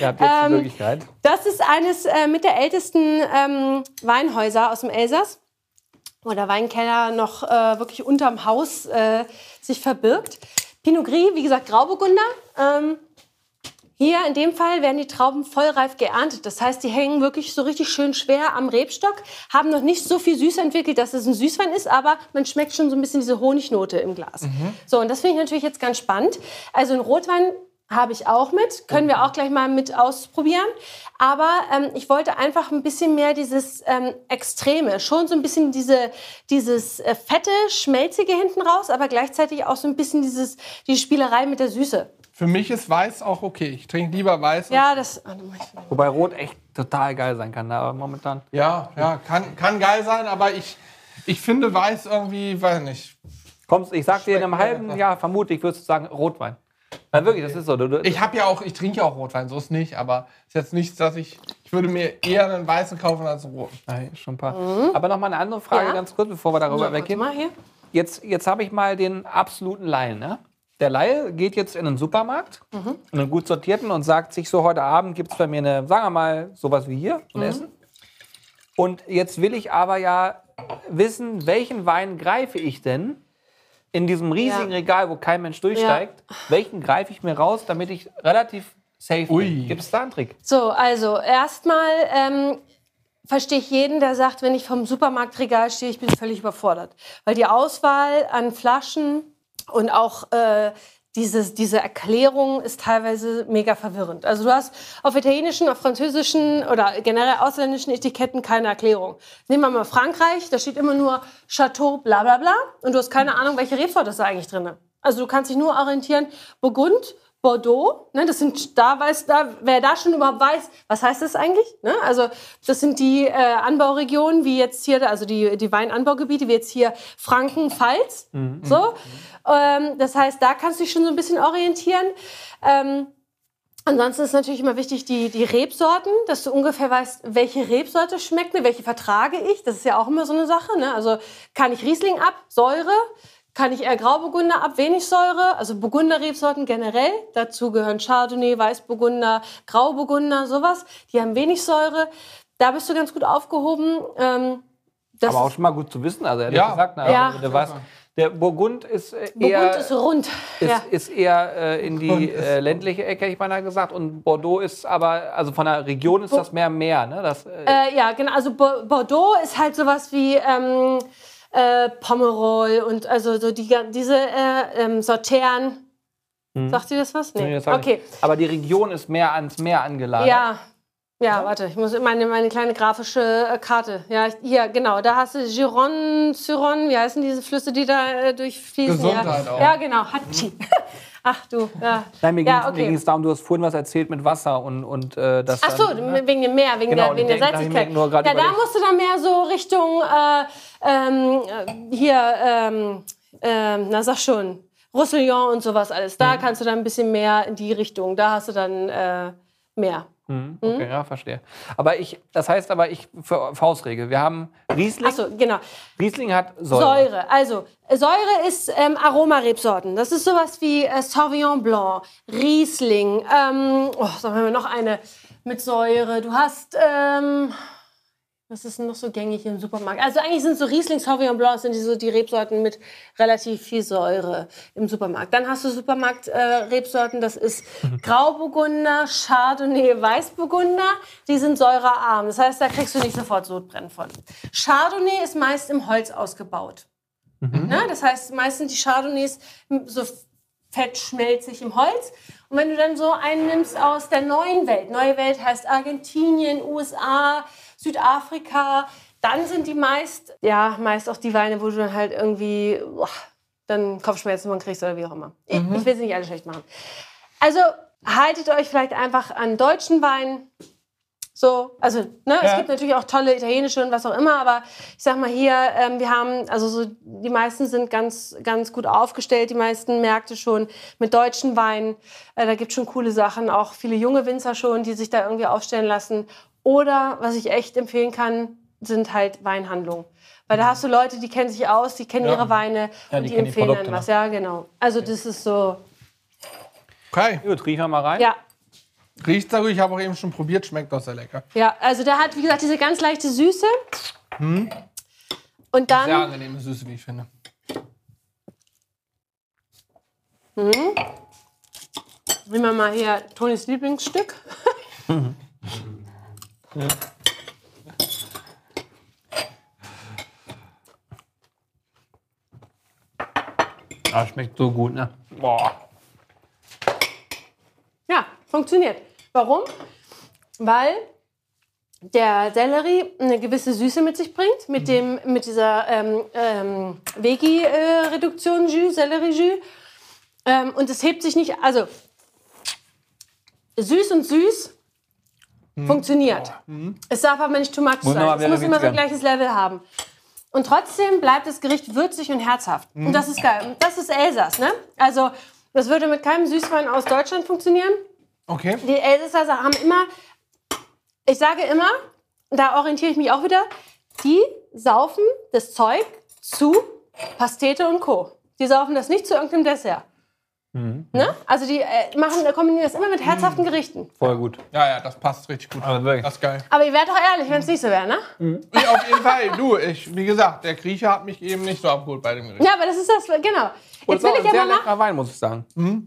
ihr habt jetzt die Ähm, Möglichkeit. Das ist eines äh, mit der ältesten ähm, Weinhäuser aus dem Elsass, wo der Weinkeller noch äh, wirklich unterm Haus äh, sich verbirgt. Pinot Gris, wie gesagt, Grauburgunder. Ähm, hier in dem Fall werden die Trauben vollreif geerntet. Das heißt, die hängen wirklich so richtig schön schwer am Rebstock, haben noch nicht so viel Süße entwickelt, dass es ein Süßwein ist, aber man schmeckt schon so ein bisschen diese Honignote im Glas. So, und das finde ich natürlich jetzt ganz spannend. Also ein Rotwein habe ich auch mit, können wir auch gleich mal mit ausprobieren. Aber ähm, ich wollte einfach ein bisschen mehr dieses ähm, Extreme, schon so ein bisschen diese, dieses äh, fette, schmelzige hinten raus, aber gleichzeitig auch so ein bisschen dieses, die Spielerei mit der Süße. Für mich ist Weiß auch okay. Ich trinke lieber Weiß. Ja, das. Wobei Rot echt total geil sein kann, aber momentan. Ja, ja, kann, kann geil sein, aber ich, ich finde Weiß irgendwie, weiß nicht. Kommst, ich sag dir in einem halben. Jahr vermutlich würdest du sagen Rotwein. Weil wirklich, das ist so. Du, du, Ich habe ja auch, ich trinke ja auch Rotwein, so ist nicht, aber ist jetzt nichts, dass ich, ich würde mir eher einen Weißen kaufen als einen Roten. Nein, schon ein paar. Aber noch mal eine andere Frage Ja. ganz kurz, bevor wir darüber So, weggehen. mal hier. Jetzt, jetzt habe ich mal den absoluten Laien. Ne? Der Laie geht jetzt in einen Supermarkt, in einen gut sortierten und sagt sich so, heute Abend gibt es bei mir eine, sagen wir mal, sowas wie hier, ein Essen. Und jetzt will ich aber ja wissen, welchen Wein greife ich denn in diesem riesigen Ja. Regal, wo kein Mensch durchsteigt, welchen greife ich mir raus, damit ich relativ safe Ui. bin. Gibt es da einen Trick? So, also erstmal ähm, verstehe ich jeden, der sagt, wenn ich vom Supermarktregal stehe, ich bin völlig überfordert. Weil die Auswahl an Flaschen und auch äh, dieses, diese Erklärung ist teilweise mega verwirrend. Also du hast auf italienischen, auf französischen oder generell ausländischen Etiketten keine Erklärung. Nehmen wir mal Frankreich, da steht immer nur Chateau bla bla bla und du hast keine Ahnung, welche Rebsorte ist da eigentlich drin. Also du kannst dich nur orientieren, Burgund, Bordeaux, ne, das sind da weiß da wer da schon überhaupt weiß, was heißt das eigentlich? Ne? Also das sind die äh, Anbauregionen, wie jetzt hier, also die die Weinanbaugebiete, wie jetzt hier Franken, Pfalz, so. Ähm, das heißt, da kannst du dich schon so ein bisschen orientieren. Ähm, Ansonsten ist natürlich immer wichtig die, die Rebsorten, dass du ungefähr weißt, welche Rebsorte schmeckt mir, welche vertrage ich. Das ist ja auch immer so eine Sache. Ne? Also kann ich Riesling ab, Säure, kann ich eher Grauburgunder ab, wenig Säure, also Burgunder-Rebsorten generell. Dazu gehören Chardonnay, Weißburgunder, Grauburgunder, sowas. Die haben wenig Säure. Da bist du ganz gut aufgehoben. Ähm, das Aber auch schon mal gut zu wissen, also ehrlich Ja. gesagt. Na, Ja. also, du weißt, der Burgund ist äh, Burgund eher, ist rund. ist, ja. ist eher äh, in die äh, ländliche Ecke, hätte ich beinahe gesagt. Und Bordeaux ist aber, also von der Region ist das mehr Meer. Ne? Das, äh, Äh, ja, genau. Also Bo- Bordeaux ist halt sowas wie ähm, äh, Pomerol und also so die, diese äh, ähm, Sortern. Sagt ihr das was? nee, Nee. das ich okay. nicht. Aber die Region ist mehr ans Meer angelagert. Ja. Ja, warte, ich muss meine, meine kleine grafische äh, Karte. Ja, ich- hier, genau. Da hast du Gironde, Suron, wie heißen diese Flüsse, die da äh, durchfließen? Gesundheit ja. auch. Ja, genau. Hatschi. Ach du, ja. Nein, mir ging ja, es okay. darum, du hast vorhin was erzählt mit Wasser und, und äh, das. Ach so, dann, ne? wegen dem Meer, wegen Genau, der, wegen der denk- Salzigkeit. Ja, da musst du dann mehr so Richtung, äh, ähm, äh, hier, ähm, ähm, na sag schon, Roussillon und sowas alles. Mhm. Da kannst du dann ein bisschen mehr in die Richtung. Da hast du dann äh, mehr. Mhm, Okay, ja, verstehe. Aber ich, das heißt aber, ich, für Faustregel, wir haben Riesling. Achso, genau. Riesling hat Säure. Säure. Also, Säure ist ähm, Aromarebsorten. Das ist sowas wie äh, Sauvignon Blanc, Riesling. Ähm, oh, sagen wir noch eine mit Säure. Du hast, ähm, was ist denn noch so gängig im Supermarkt? Also eigentlich sind so Riesling, Sauvignon Blanc sind die, so die Rebsorten mit relativ viel Säure im Supermarkt. Dann hast du Supermarkt-Rebsorten, äh, Rebsorten, das ist Grauburgunder, Chardonnay, Weißburgunder. Die sind säurearm. Das heißt, da kriegst du nicht sofort Sodbrennen von. Chardonnay ist meist im Holz ausgebaut. Ne? Das heißt, meist sind die Chardonnays so fettschmelzig im Holz. Und wenn du dann so einen nimmst aus der neuen Welt, neue Welt heißt Argentinien, USA, Südafrika, dann sind die meist, ja, meist auch die Weine, wo du dann halt irgendwie boah, dann Kopfschmerzen von kriegst oder wie auch immer. Ich, ich will sie nicht alle schlecht machen. Also haltet euch vielleicht einfach an deutschen Wein. So, also, ne, es Ja. gibt natürlich auch tolle italienische und was auch immer, aber ich sag mal hier, ähm, wir haben, also so, die meisten sind ganz, ganz gut aufgestellt, die meisten Märkte schon mit deutschen Weinen. Äh, da gibt es schon coole Sachen, auch viele junge Winzer schon, die sich da irgendwie aufstellen lassen. Oder, was ich echt empfehlen kann, sind halt Weinhandlungen. Weil da hast du Leute, die kennen sich aus, die kennen Ja. ihre Weine Ja, und die die, kennen die empfehlen Produkte, dann was. ne? Ja, genau. Also das ist so, Okay. Gut, riechen wir mal rein. ja. Riecht sehr gut. Ich habe auch eben schon probiert. Schmeckt auch sehr lecker. Ja, also der hat, wie gesagt, diese ganz leichte Süße. Und Sehr dann, angenehme Süße, wie ich finde. nehmen wir mal hier Tonis Lieblingsstück. Ah, schmeckt so gut, ne? Boah. Ja, funktioniert. Warum? Weil der Sellerie eine gewisse Süße mit sich bringt, mit, dem, mit dieser ähm, ähm, Vegi-Reduktion Jus, Sellerie-Jus. Ähm, und es hebt sich nicht, also süß und süß funktioniert. Es darf aber nicht too much Wunderbar, sein. Es muss immer so witziger. gleiches Level haben. Und trotzdem bleibt das Gericht würzig und herzhaft. Und das ist geil. Und das ist Elsass, ne? Also, das würde mit keinem Süßwein aus Deutschland funktionieren. Okay. Die Elsässer haben immer, ich sage immer, da orientiere ich mich auch wieder, die saufen das Zeug zu Pastete und Co. Die saufen das nicht zu irgendeinem Dessert. Ne? Also die äh, machen, kombinieren das immer mit herzhaften Gerichten. Voll gut. Ja, ja, das passt richtig gut. Also wirklich. Das ist geil. Aber ihr wärt doch ehrlich, wenn es nicht so wäre, ne? Ich auf jeden Fall. Du, ich, wie gesagt, der Grieche hat mich eben nicht so abgeholt bei dem Gericht. Ja, aber das ist das, genau. Und Jetzt will ich ein sehr aber mal. leckerer Wein, muss ich sagen.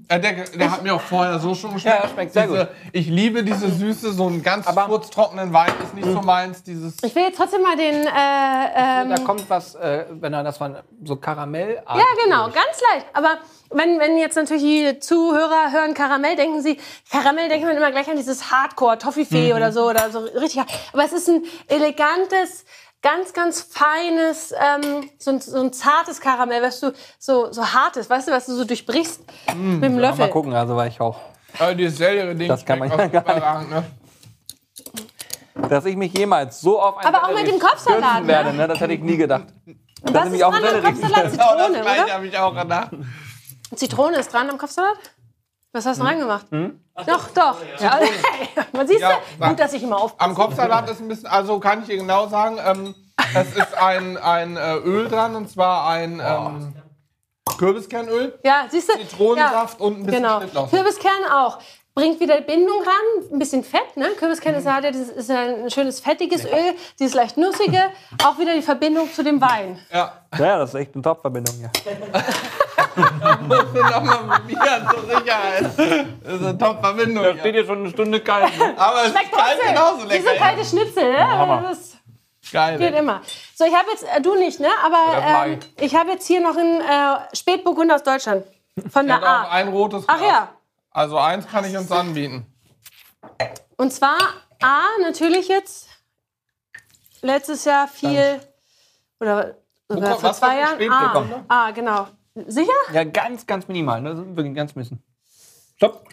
Äh, der, der hat mir auch vorher so schon geschmeckt. Ja, schmeckt sehr diese, Ich liebe diese Süße, so einen ganz Aber- furztrockenen Wein ist nicht so meins. Dieses Ich will jetzt trotzdem mal den. Äh, ähm, Da kommt was, äh, wenn er das war so Karamell. ja, genau, ganz leicht. Aber wenn, wenn jetzt natürlich die Zuhörer hören Karamell, denken sie, Karamell denkt man immer gleich an dieses Hardcore, Toffifee oder so oder so richtig. Aber es ist ein elegantes, ganz, ganz feines, ähm, so, ein, so ein zartes Karamell, was du so, so hartes, weißt du, was du so durchbrichst mit dem Löffel. Mal gucken, also war ich auch. äh, dieses Sellerie-Ding. Das kann man schmeckt ja auch gar nicht. überragend, ne? Dass ich mich jemals so auf ein Aber auch mit dem Kopfsalat, stürzen ne? werde, ne? Das hätte ich nie gedacht. Und was nämlich ist auch dran am Sellerie. Kopfsalat? Genau das Zitrone, gleiche oder? habe ich auch gedacht. Zitrone ist dran am Kopfsalat? Was hast du reingemacht? Doch, doch. Ja, man sieht Ja, ja, gut, dass ich immer aufpasse. Am Kopfsalat ist ein bisschen, also kann ich dir genau sagen, ähm, es ist ein, ein äh, Öl dran und zwar ein ähm, Kürbiskernöl, Ja, siehst du? Zitronensaft und ein bisschen genau. Schnittlauch. Kürbiskern auch. Bringt wieder Bindung ran, ein bisschen Fett. Ne? Kürbiskern ist, ja, das ist ja ein schönes fettiges Öl, dieses leicht nussige. Auch wieder die Verbindung zu dem Wein. Ja, Ja, das ist echt eine Top-Verbindung, ja. musst du nochmal probieren zur Sicherheit. Das ist eine Top-Verbindung. Da steht Ja. hier schon eine Stunde kalt. Ne? Aber es Schmeckt ist kalt trotzdem. genauso Diese lecker. kalte Schnitzel, ne? das Geil. geht immer. So, ich habe jetzt, äh, du nicht, ne? Aber ähm, ich habe jetzt hier noch einen äh, Spätburgunder aus Deutschland. Von Ich der A. ein rotes Ach Glas. ja. Also eins kann ich uns anbieten. Und zwar A, natürlich jetzt letztes Jahr viel, oder sogar kommt- vor was zwei Jahren. A, gekommen, A, genau. Sicher? Ja, ganz, ganz minimal. Ne? Wirklich ganz bisschen. Stopp.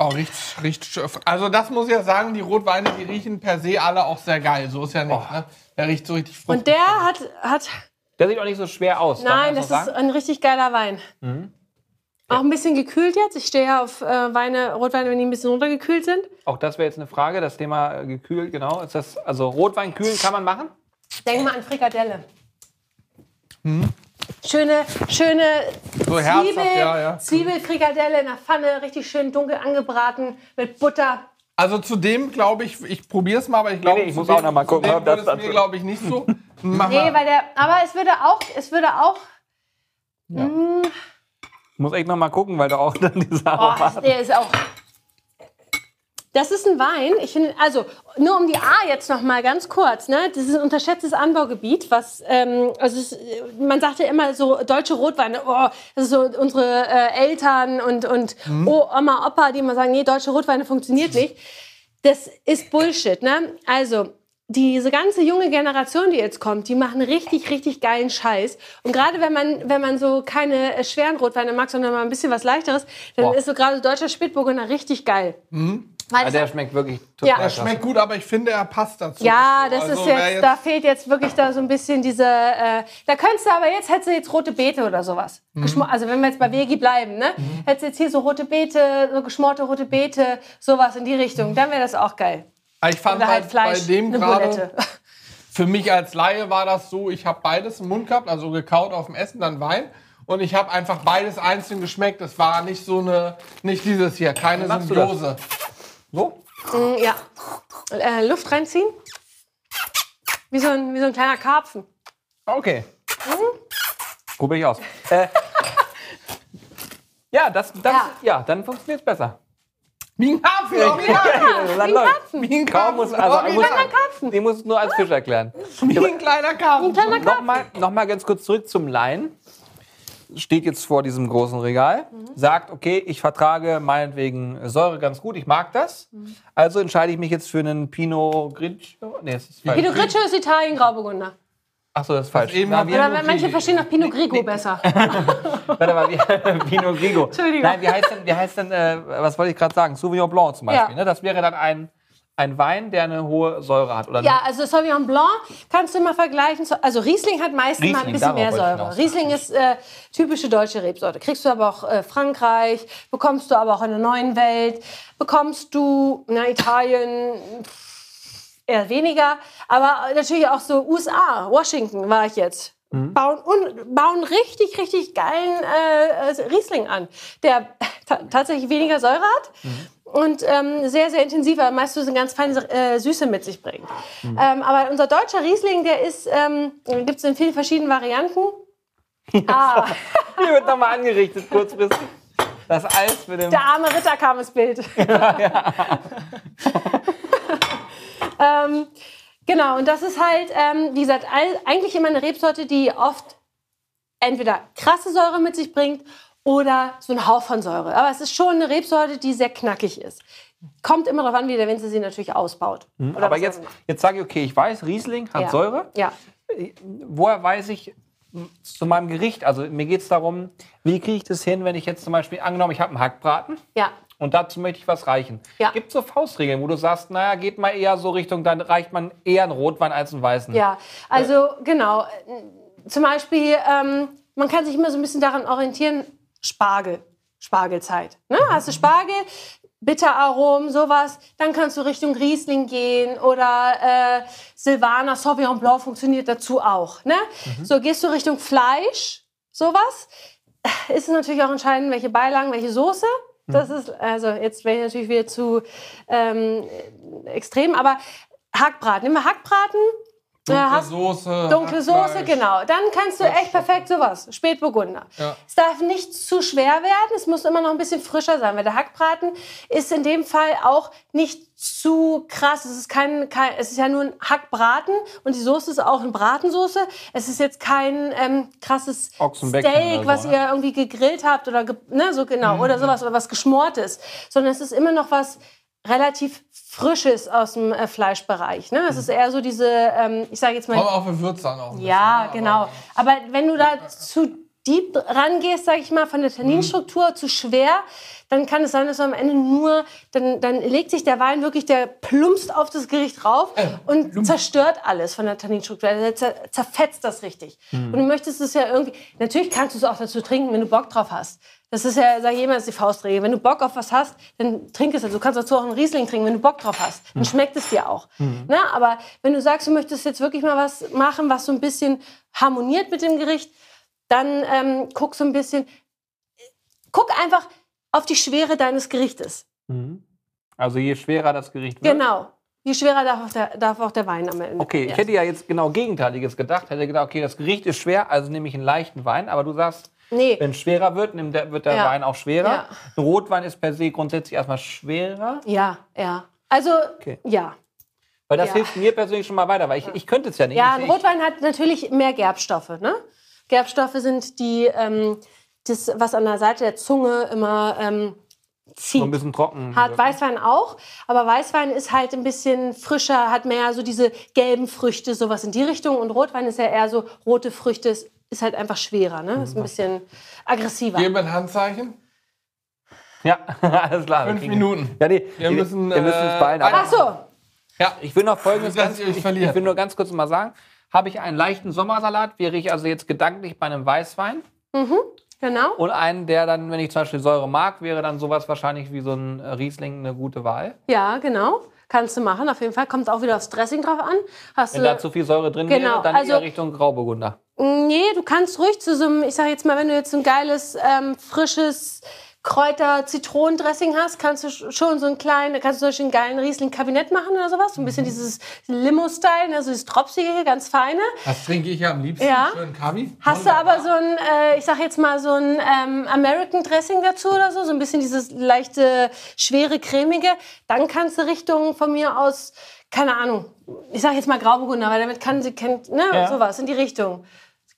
Oh, riecht, riecht schön. Also das muss ich ja sagen, die Rotweine, die riechen per se alle auch sehr geil. So ist ja nicht, ne? Der riecht so richtig fruchtig. Und der hat, hat Der sieht auch nicht so schwer aus. nein, so das ist sagen? ein richtig geiler Wein. Auch ein bisschen gekühlt jetzt. Ich stehe ja auf äh, Weine, Rotweine, wenn die ein bisschen runtergekühlt sind. Auch das wäre jetzt eine Frage. Das Thema äh, gekühlt, genau. Ist das, also Rotwein kühlen kann man machen? Denk mal an Frikadelle. Schöne, schöne So herzhaft, Zwiebel, ja, ja. Zwiebelfrikadelle in der Pfanne, richtig schön dunkel angebraten mit Butter. Also zu dem glaube ich, ich probiere es mal, aber ich glaube, nee, ich zu muss auch noch mal gucken, das würde es mir glaube ich nicht so. Mach Nee, mal. weil der, aber es würde auch, es würde auch, Ich muss echt noch mal gucken, weil du auch dann diese oh, Aromaten... der ist auch. Das ist ein Wein. Ich finde, also nur um die A jetzt noch mal ganz kurz. Ne, das ist ein unterschätztes Anbaugebiet, was ähm, also es, man sagt ja immer so deutsche Rotweine. Oh, das ist so unsere äh, Eltern und und oh, Oma, Opa, die immer sagen, nee, deutsche Rotweine funktioniert nicht. Das ist Bullshit. Ne? Also diese ganze junge Generation, die jetzt kommt, die machen richtig, richtig geilen Scheiß. Und gerade wenn man, wenn man so keine schweren Rotweine mag, sondern mal ein bisschen was leichteres, dann Boah. ist so gerade deutscher Spätburgunder richtig geil. Weil Also der schmeckt wirklich Ja. total Er klasse. schmeckt gut, aber ich finde, er passt dazu. ja, das Also, ist wer jetzt, da fehlt jetzt wirklich da so ein bisschen diese, äh, da könntest du aber jetzt, hättest du jetzt rote Beete oder sowas. Geschmo- Also wenn wir jetzt bei Vegi bleiben, ne? Hättest du jetzt hier so rote Beete, so geschmorte rote Beete, sowas in die Richtung, dann wäre das auch geil. Aber ich fand Oder halt bei, Fleisch, bei dem gerade, für mich als Laie war das so, ich habe beides im Mund gehabt, also gekaut auf dem Essen, dann Wein. Und ich habe einfach beides einzeln geschmeckt. Es war nicht so eine, nicht dieses hier, keine? Symbiose. So? Mm, Ja. Äh, Luft reinziehen. Wie so ein, wie so ein kleiner Karpfen. Okay. Probier ich aus. Äh, ja, das, das, Ja. ja. dann funktioniert es besser. Wie ein Karpfen, original. Wie ein. Karpfen. Wie ein Karpfen, muss, also, ich muss, original. Karpfen. ich muss es nur als Fisch erklären. Wie ein kleiner Karpfen. Ein kleiner Karpfen. Nochmal noch mal ganz kurz zurück zum Laien. Steht jetzt vor diesem großen Regal, sagt, okay, ich vertrage meinetwegen Säure ganz gut, ich mag das. Also entscheide ich mich jetzt für einen Pinot Grigio. Nee, das ist falsch. Pinot Grigio ist Italien, Grauburgunder. Achso, das ist falsch. eben hat- wie, Oder Pinot manche Grigio. verstehen auch Pinot Grigio besser. warte mal, wie, Pinot Grigio. Entschuldigung. Nein, wie heißt denn, wie heißt denn äh, was wollte ich gerade sagen? Sauvignon Blanc zum Beispiel. Ja. Ne? Das wäre dann ein, ein Wein, der eine hohe Säure hat. Oder Ja, also Sauvignon Blanc kannst du immer vergleichen. zu- Also Riesling hat meistens mal ein bisschen mehr Säure. Riesling ist äh, typische deutsche Rebsorte. Kriegst du aber auch äh, Frankreich, bekommst du aber auch in der neuen Welt, bekommst du na, Italien pff, eher weniger, aber natürlich auch so USA, Washington war ich jetzt. bauen, un, bauen richtig, richtig geilen äh, äh, Riesling an, der ta tatsächlich weniger Säure hat. Und ähm, sehr, sehr intensiv, aber meist so eine ganz feine äh, Süße mit sich bringt. Ähm, aber unser deutscher Riesling, der ist, ähm, gibt es in vielen verschiedenen Varianten. ah, Hier wird nochmal angerichtet, kurzfristig. Das Eis mit dem. der arme Ritter kam ins Bild. ähm, genau, und das ist halt, ähm, wie gesagt, eigentlich immer eine Rebsorte, die oft entweder krasse Säure mit sich bringt oder so ein Hauch von Säure. Aber es ist schon eine Rebsorte, die sehr knackig ist. Kommt immer darauf an, wie der Winzer sie natürlich ausbaut. Oder Aber jetzt, jetzt sage ich, okay, ich weiß, Riesling hat Ja. Säure. Ja. Woher weiß ich zu meinem Gericht? Also mir geht es darum, wie kriege ich das hin, wenn ich jetzt zum Beispiel, angenommen, ich habe einen Hackbraten Ja. Und dazu möchte ich was reichen. Ja. Gibt es so Faustregeln, wo du sagst, naja, geht mal eher so Richtung, dann reicht man eher einen Rotwein als einen weißen? Ja, also genau. Zum Beispiel, ähm, man kann sich immer so ein bisschen daran orientieren, Spargel, Spargelzeit. Ne? Hast du Spargel, Bitteraromen, sowas, dann kannst du Richtung Riesling gehen oder äh, Silvaner, Sauvignon Blanc funktioniert dazu auch. Ne? So gehst du Richtung Fleisch, sowas, ist es natürlich auch entscheidend, welche Beilagen, welche Soße. Das ist, also jetzt wäre ich natürlich wieder zu ähm, extrem, aber Hackbraten. Nimm mal Hackbraten, Dunkle Ja, hast- Soße. Dunkle Soße, genau. Dann kannst du echt perfekt sowas. Spätburgunder. Ja. Es darf nicht zu schwer werden. Es muss immer noch ein bisschen frischer sein, weil der Hackbraten ist in dem Fall auch nicht zu krass. Es ist kein, kein es ist ja nur ein Hackbraten und die Soße ist auch eine Bratensoße. Es ist jetzt kein ähm, krasses Steak, so, was ne? ihr irgendwie gegrillt habt oder ne, so genau oder sowas oder was geschmortes, sondern es ist immer noch was relativ Frisches aus dem äh, Fleischbereich. Ne? Es ist eher so diese, ähm, ich sage jetzt mal, Aber auch für Würz dann auch. ja, bisschen, genau. aber- Aber wenn du da zu deep rangehst, sag ich mal, von der Tanninstruktur zu schwer, dann kann es sein, dass du am Ende nur, dann, dann legt sich der Wein wirklich, der plumpst auf das Gericht drauf und zerstört alles von der Tanninstruktur. Also der zer zerfetzt das richtig. Und du möchtest es ja irgendwie, natürlich kannst du es auch dazu trinken, wenn du Bock drauf hast. Das ist ja, sag ich immer, ist die Faustregel. Wenn du Bock auf was hast, dann trink es. Also du kannst dazu auch einen Riesling trinken, wenn du Bock drauf hast. Dann schmeckt es dir auch. Na, aber wenn du sagst, du möchtest jetzt wirklich mal was machen, was so ein bisschen harmoniert mit dem Gericht, dann ähm, guck so ein bisschen, guck einfach auf die Schwere deines Gerichtes. Also je schwerer das Gericht wird. Genau. Je schwerer darf auch der, darf auch der Wein am Ende. Okay, ich hätte ja jetzt genau Gegenteiliges gedacht. Hätte gedacht, okay, das Gericht ist schwer, also nehme ich einen leichten Wein. Aber du sagst, Nee. wenn es schwerer wird, der, wird der Ja. Wein auch schwerer. Ja. Ein Rotwein ist per se grundsätzlich erstmal schwerer. Ja, ja. Also, Okay. ja. Weil das Ja. hilft mir persönlich schon mal weiter, weil ich, ich könnte es ja nicht. Ja, ein Rotwein hat natürlich mehr Gerbstoffe. Ne? Gerbstoffe sind die, ähm, das, was an der Seite der Zunge immer ähm, zieht. so ein bisschen trocken. Hat Weißwein auch, aber Weißwein ist halt ein bisschen frischer, hat mehr so diese gelben Früchte, sowas in die Richtung. Und Rotwein ist ja eher so rote Früchte, ist, halt einfach schwerer, ne? Ist ein bisschen aggressiver. Geben ein Handzeichen. Ja, alles klar. wir Fünf Minuten. Ja, nee, Wir müssen, wir müssen äh, uns beeilen. Aber Ach so, Ja, ich will noch Folgendes ganz, ich, ich will nur ganz kurz mal sagen. Habe ich einen leichten Sommersalat, wäre ich also jetzt gedanklich bei einem Weißwein. genau. Und einen, der dann, wenn ich zum Beispiel Säure mag, wäre dann sowas wahrscheinlich wie so ein äh, Riesling eine gute Wahl. Ja, genau. Kannst du machen, auf jeden Fall. Kommt auch wieder aufs Dressing drauf an. Hast Wenn du, da zu viel Säure drin Genau, wäre, dann also- eher Richtung Grauburgunder. Nee, du kannst ruhig zu so einem, ich sag jetzt mal, wenn du jetzt ein geiles, ähm, frisches Kräuter-Zitronendressing hast, kannst du sch- schon so einen kleinen, kannst du zum Beispiel einen geilen Riesling-Kabinett machen oder sowas. So ein bisschen dieses Limo-Style, ne, so dieses Tropsige, ganz feine. das trinke ich ja am liebsten. Ja. Schön Kavi. Hast du aber so ein, äh, ich sag jetzt mal, so ein ähm, American Dressing dazu oder so, so ein bisschen dieses leichte, schwere, cremige, dann kannst du Richtung von mir aus, keine Ahnung, ich sag jetzt mal Grauburgunder, weil damit kann sie, kennt, ne, Ja. sowas in die Richtung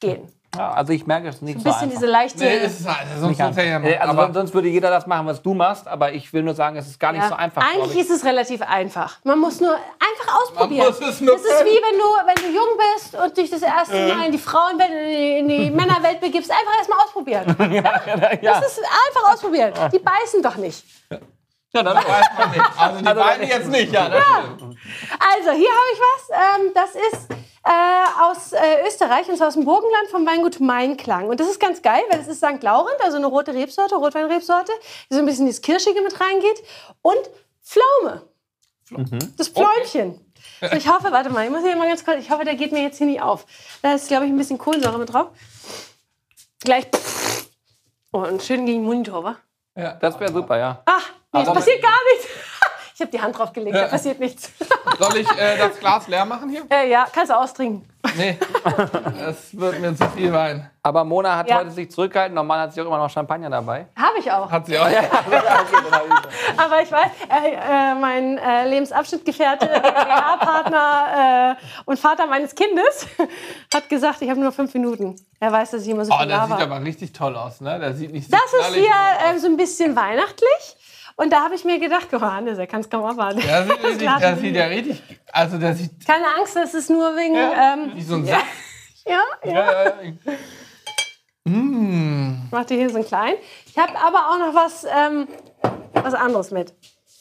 gehen. Ja, also ich merke, es nicht Ein so bisschen einfach. diese leichte. Nee, ist es halt. Sonst ja Äh, also aber sonst würde jeder das machen, was du machst, aber ich will nur sagen, es ist gar nicht Ja. so einfach. Eigentlich ich. ist es relativ einfach. Man muss nur einfach ausprobieren. muss es nur das ist wie wenn du, wenn du jung bist und dich das erste Mal in die Frauenwelt, in die, in die Männerwelt begibst. Einfach erstmal ausprobieren. ja. Das ist einfach ausprobieren. Die beißen doch nicht. Ja, dann, weiß man nicht. Also die Also beiden dann- jetzt nicht, ja. Das stimmt. Also, hier habe ich was. Ähm, das ist äh, aus äh, Österreich, und zwar aus dem Burgenland vom Weingut Mainklang. Und das ist ganz geil, weil das ist St. Laurent, also eine rote Rebsorte, Rotweinrebsorte, die so ein bisschen dieses Kirschige mit reingeht. Und Pflaume. Das Pfläumchen. So, ich hoffe, warte mal, ich muss hier mal ganz kurz, ich hoffe, der geht mir jetzt hier nicht auf. Da ist, glaube ich, ein bisschen Kohlensäure mit drauf. Gleich. Oh, und schön gegen den Monitor, wa? Ja. Das wäre super, ja. Ah, nee, es passiert gar nichts. Ich habe die Hand drauf gelegt, da passiert nichts. Soll ich äh, das Glas leer machen hier? äh, ja, kannst du austrinken. Nee. Es wird mir zu viel Wein. Aber Mona hat Ja. heute sich zurückgehalten. Normal hat sie auch immer noch Champagner dabei. Habe ich auch. Hat sie auch. Aber ich weiß, äh, äh, mein äh, Lebensabschnittgefährte, GmbH-Partner äh, und Vater meines Kindes hat gesagt, ich habe nur fünf Minuten. Er weiß, dass ich immer so Oh, viel der sieht laber. aber richtig toll aus, ne? Der sieht nicht so Das ist knallig hier aus. äh, so ein bisschen weihnachtlich. Und da habe ich mir gedacht, oh, Hannes, er kann es kaum abwarten. Sieht, richtig, Glas der ist sieht ja richtig. Also der sieht Keine Angst, das ist nur wegen. ja, Ähm, wie so ein Saft. ja, ja. Ja, ja, ja. Mm. Ich mache dir hier so einen kleinen. Ich habe aber auch noch was, ähm, was anderes mit.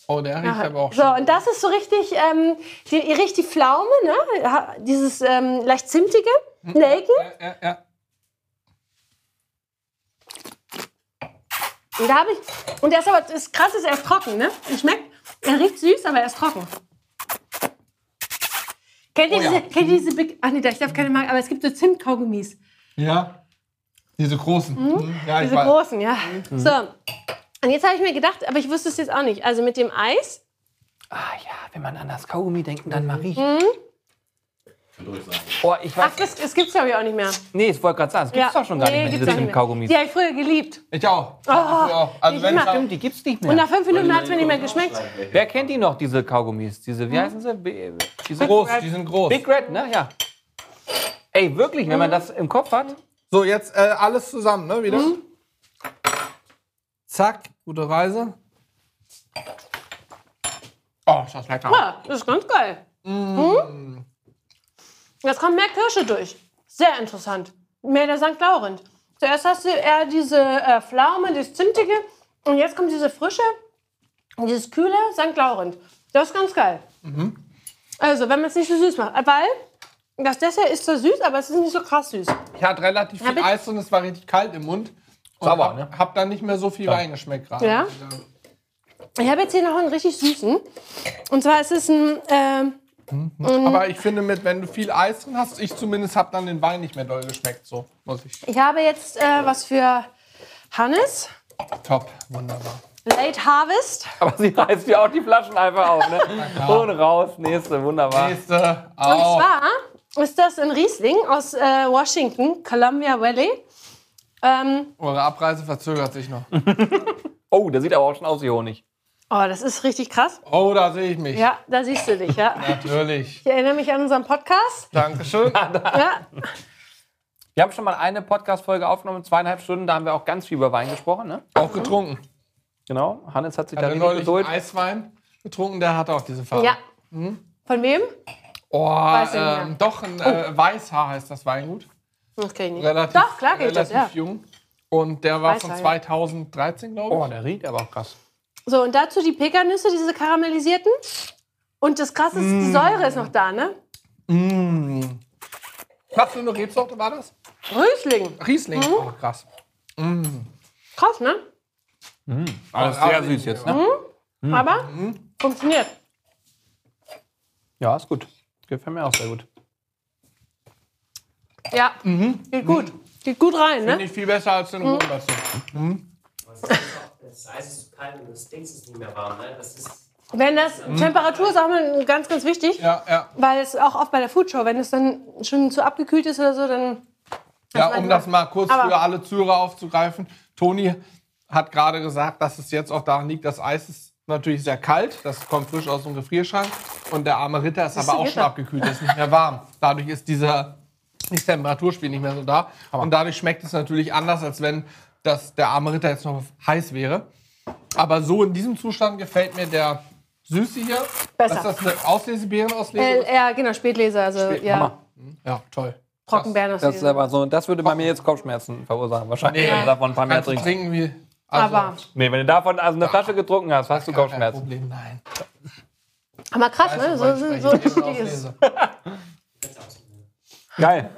Oh, der riecht aber auch so, schon. und das ist so richtig, ähm, die, richtig Pflaume, ne? Dieses ähm, leicht zimtige, Nelken. Ja, ja, ja. Und da habe ich. Und der ist aber, das krass ist, er ist trocken, ne? Und schmeckt. Er riecht süß, aber er ist trocken. Kennt ihr Oh ja. diese, kennt ihr diese Big. Ach nee, ich darf keine Marke, aber es gibt so Zimtkaugummis. ja. Diese großen. Mhm. Ja, ich Diese großen, ja. So. Und jetzt habe ich mir gedacht, aber ich wusste es jetzt auch nicht. Also mit dem Eis. Ah ja, wenn man an das Kaugummi denkt und dann mal riecht. Mhm. Oh, ich weiß. Ach, das, das gibt es glaube ich auch nicht mehr. Nee, ich wollte gerade sagen, es gibt doch schon gar nicht mehr, gibt's diese. Kaugummis. Die habe ich früher geliebt. Ich auch. Auch. Also wenn ich Stimmt, die gibt's nicht Und mehr. nach fünf Minuten hat es mir nicht mehr geschmeckt. Wer kennt die noch, diese Kaugummis? Diese, wie heißen sie? B- Diese groß, die sind groß. Big Red, ne? Ja. Ey, wirklich, wenn man das im Kopf hat. So, jetzt äh, alles zusammen, ne? Wieder. Mhm. Zack, gute Reise. Oh, ist das lecker. Ja, das ist ganz geil. Mhm. Jetzt kommt mehr Kirsche durch. Sehr interessant. Mehr der St. Laurent. Zuerst hast du eher diese äh, Pflaume, das Zimtige. Und jetzt kommt diese frische, dieses kühle St. Laurent. Das ist ganz geil. Also, wenn man es nicht so süß macht. Weil das Dessert ist zwar süß, aber es ist nicht so krass süß. Ich hatte relativ viel. Eis und es war richtig kalt im Mund. Und Sauer, hab, ne? hab dann nicht mehr so viel Wein geschmeckt gerade. Ja? Ich habe jetzt hier noch einen richtig süßen. Und zwar ist es ein. Ähm, Aber ich finde, mit, wenn du viel Eis drin hast, ich zumindest habe dann den Wein nicht mehr doll geschmeckt. So muss ich. ich habe jetzt äh, was für Hannes. Top, wunderbar. Late Harvest. Aber sie reißt ja auch die Flaschen einfach auf, ne? Und raus, nächste, wunderbar. Nächste. Und Auch. zwar ist das ein Riesling aus äh, Washington, Columbia Valley. Ähm, Eure Abreise verzögert sich noch. Oh, der sieht aber auch schon aus wie Honig. Oh, das ist richtig krass. Oh, da sehe ich mich. Ja, da siehst du dich, ja. Natürlich. Ich erinnere mich an unseren Podcast. Dankeschön. Ja, Wir haben schon mal eine Podcast-Folge aufgenommen, zweieinhalb Stunden, da haben wir auch ganz viel über Wein gesprochen, ne? Auch getrunken. Genau. Hannes hat sich Hat da richtig neulich geduld. Eiswein getrunken, der hat auch diese Farbe. ja. Von wem? Oh, Weiß ich nicht mehr. ähm, doch, ein äh, Weißhaar heißt das Weingut. Das kenn ich nicht. Relativ, Doch, klar kenn ich das, relativ ja. jung. Und der war Weißhaar, von ja. 2013, glaube ich. Oh, der riecht aber auch krass. So, und dazu die Pekannüsse, diese karamellisierten. Und das Krasse ist, die Säure ist noch da, ne? Was für eine Rebsorte war das? Riesling. Riesling. Mhm. Oh, krass. Krass, ne? Alles aber- sehr süß jetzt, ne? Aber funktioniert. Ja, ist gut. Gefällt mir auch sehr gut. Ja, geht gut. Geht gut rein, Finde ne? ich viel besser als den Mhm. Rum dazu. Das Eis ist zu kalt und das Dings ist nicht mehr warm. Ne? Das ist Wenn das, Temperatur ist auch mal ganz, ganz wichtig. Ja, ja. Weil es auch oft bei der Foodshow, wenn es dann schon zu abgekühlt ist oder so, dann. Ja, um das mal kurz Aber- für alle Zuhörer aufzugreifen. Toni hat gerade gesagt, dass es jetzt auch daran liegt, das Eis ist natürlich sehr kalt. Das kommt frisch aus dem Gefrierschrank. Und der arme Ritter ist aber auch schon abgekühlt, ist nicht mehr warm. Dadurch ist dieser das Temperaturspiel nicht mehr so da. Und dadurch schmeckt es natürlich anders, als wenn das, der arme Ritter jetzt noch heiß wäre. Aber so in diesem Zustand gefällt mir der Süße hier. Besser. Ist das eine Auslesebeerenauslese? Äh, ja, genau, Spätleser, also ja, Hammer. ja, toll. Trockenbeeren aus Das, ist aber so, das würde bei mir jetzt Kopfschmerzen verursachen, wahrscheinlich, Nee. wenn du davon ein paar mehr trinkst. trinken wie... Also, Aber, Nee, wenn du davon also eine Flasche getrunken hast, hast du Gar kein Kopfschmerzen. Problem, nein. aber krass, ne? So, so, ich so richtig ist. Geil.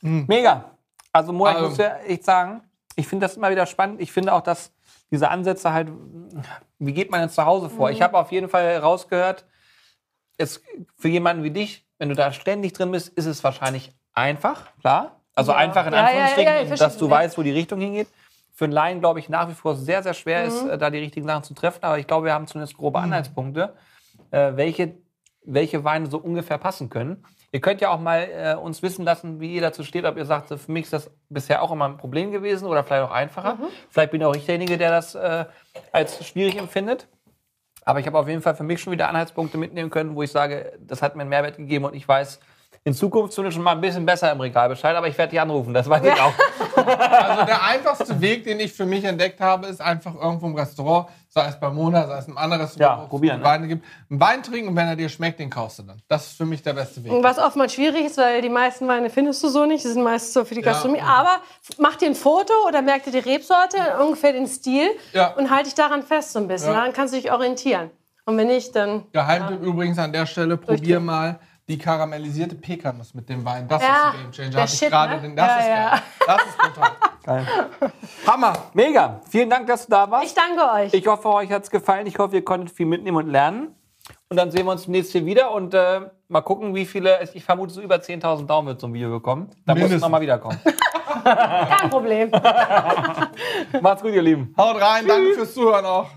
Mega. Also, Moa, ich Also- muss ja echt sagen, ich finde das immer wieder spannend. Ich finde auch, dass diese Ansätze halt, wie geht man denn zu Hause vor? Ich habe auf jeden Fall rausgehört, jetzt für jemanden wie dich, wenn du da ständig drin bist, ist es wahrscheinlich einfach, klar. Also einfach in Ja, ja, ja, Anführungsstrichen, ja, dass du ja. weißt, wo die Richtung hingeht. Für einen Laien, glaube ich, nach wie vor sehr, sehr schwer Mhm. ist, äh, da die richtigen Sachen zu treffen. Aber ich glaube, wir haben zumindest grobe Anhaltspunkte, äh, welche, welche Weine so ungefähr passen können. Ihr könnt ja auch mal äh, uns wissen lassen, wie ihr dazu steht, ob ihr sagt, für mich ist das bisher auch immer ein Problem gewesen oder vielleicht auch einfacher. Mhm. Vielleicht bin auch ich derjenige, der das äh, als schwierig empfindet. Aber ich habe auf jeden Fall für mich schon wieder Anhaltspunkte mitnehmen können, wo ich sage, das hat mir einen Mehrwert gegeben und ich weiß in Zukunft zumindest schon mal ein bisschen besser im Regal Bescheid, aber ich werde dich anrufen, das weiß ich auch. Also der einfachste Weg, den ich für mich entdeckt habe, ist einfach irgendwo im Restaurant, sei es bei Mona, sei es in einem anderen Restaurant, Ja, wo es probieren, gute Weine gibt, einen Wein trinken und wenn er dir schmeckt, den kaufst du dann. Das ist für mich der beste Weg. Was oftmals schwierig ist, weil die meisten Weine findest du so nicht. Die sind meist so für die Gastronomie. Aber mach dir ein Foto oder merk dir die Rebsorte, ungefähr den Stil Ja. und halt dich daran fest so ein bisschen. Ja. Dann kannst du dich orientieren. Und wenn nicht, dann. Geheimtipp übrigens an der Stelle, probier mal die karamellisierte Pekanuss mit dem Wein. Das Ja, ist ein Gamechanger. ich Shit, gerade ne? den- Das Ja, ist ja. geil. Das ist brutal. Geil. Hammer. Mega, vielen Dank, dass du da warst. Ich danke euch. Ich hoffe, euch hat es gefallen. Ich hoffe, ihr konntet viel mitnehmen und lernen. Und dann sehen wir uns demnächst hier wieder und äh, mal gucken, wie viele, ich vermute, so über 10.000 Daumen wird so ein Video bekommen. Da muss es nochmal wiederkommen. Kein Problem. Macht's gut, ihr Lieben. Haut rein, danke fürs Zuhören auch.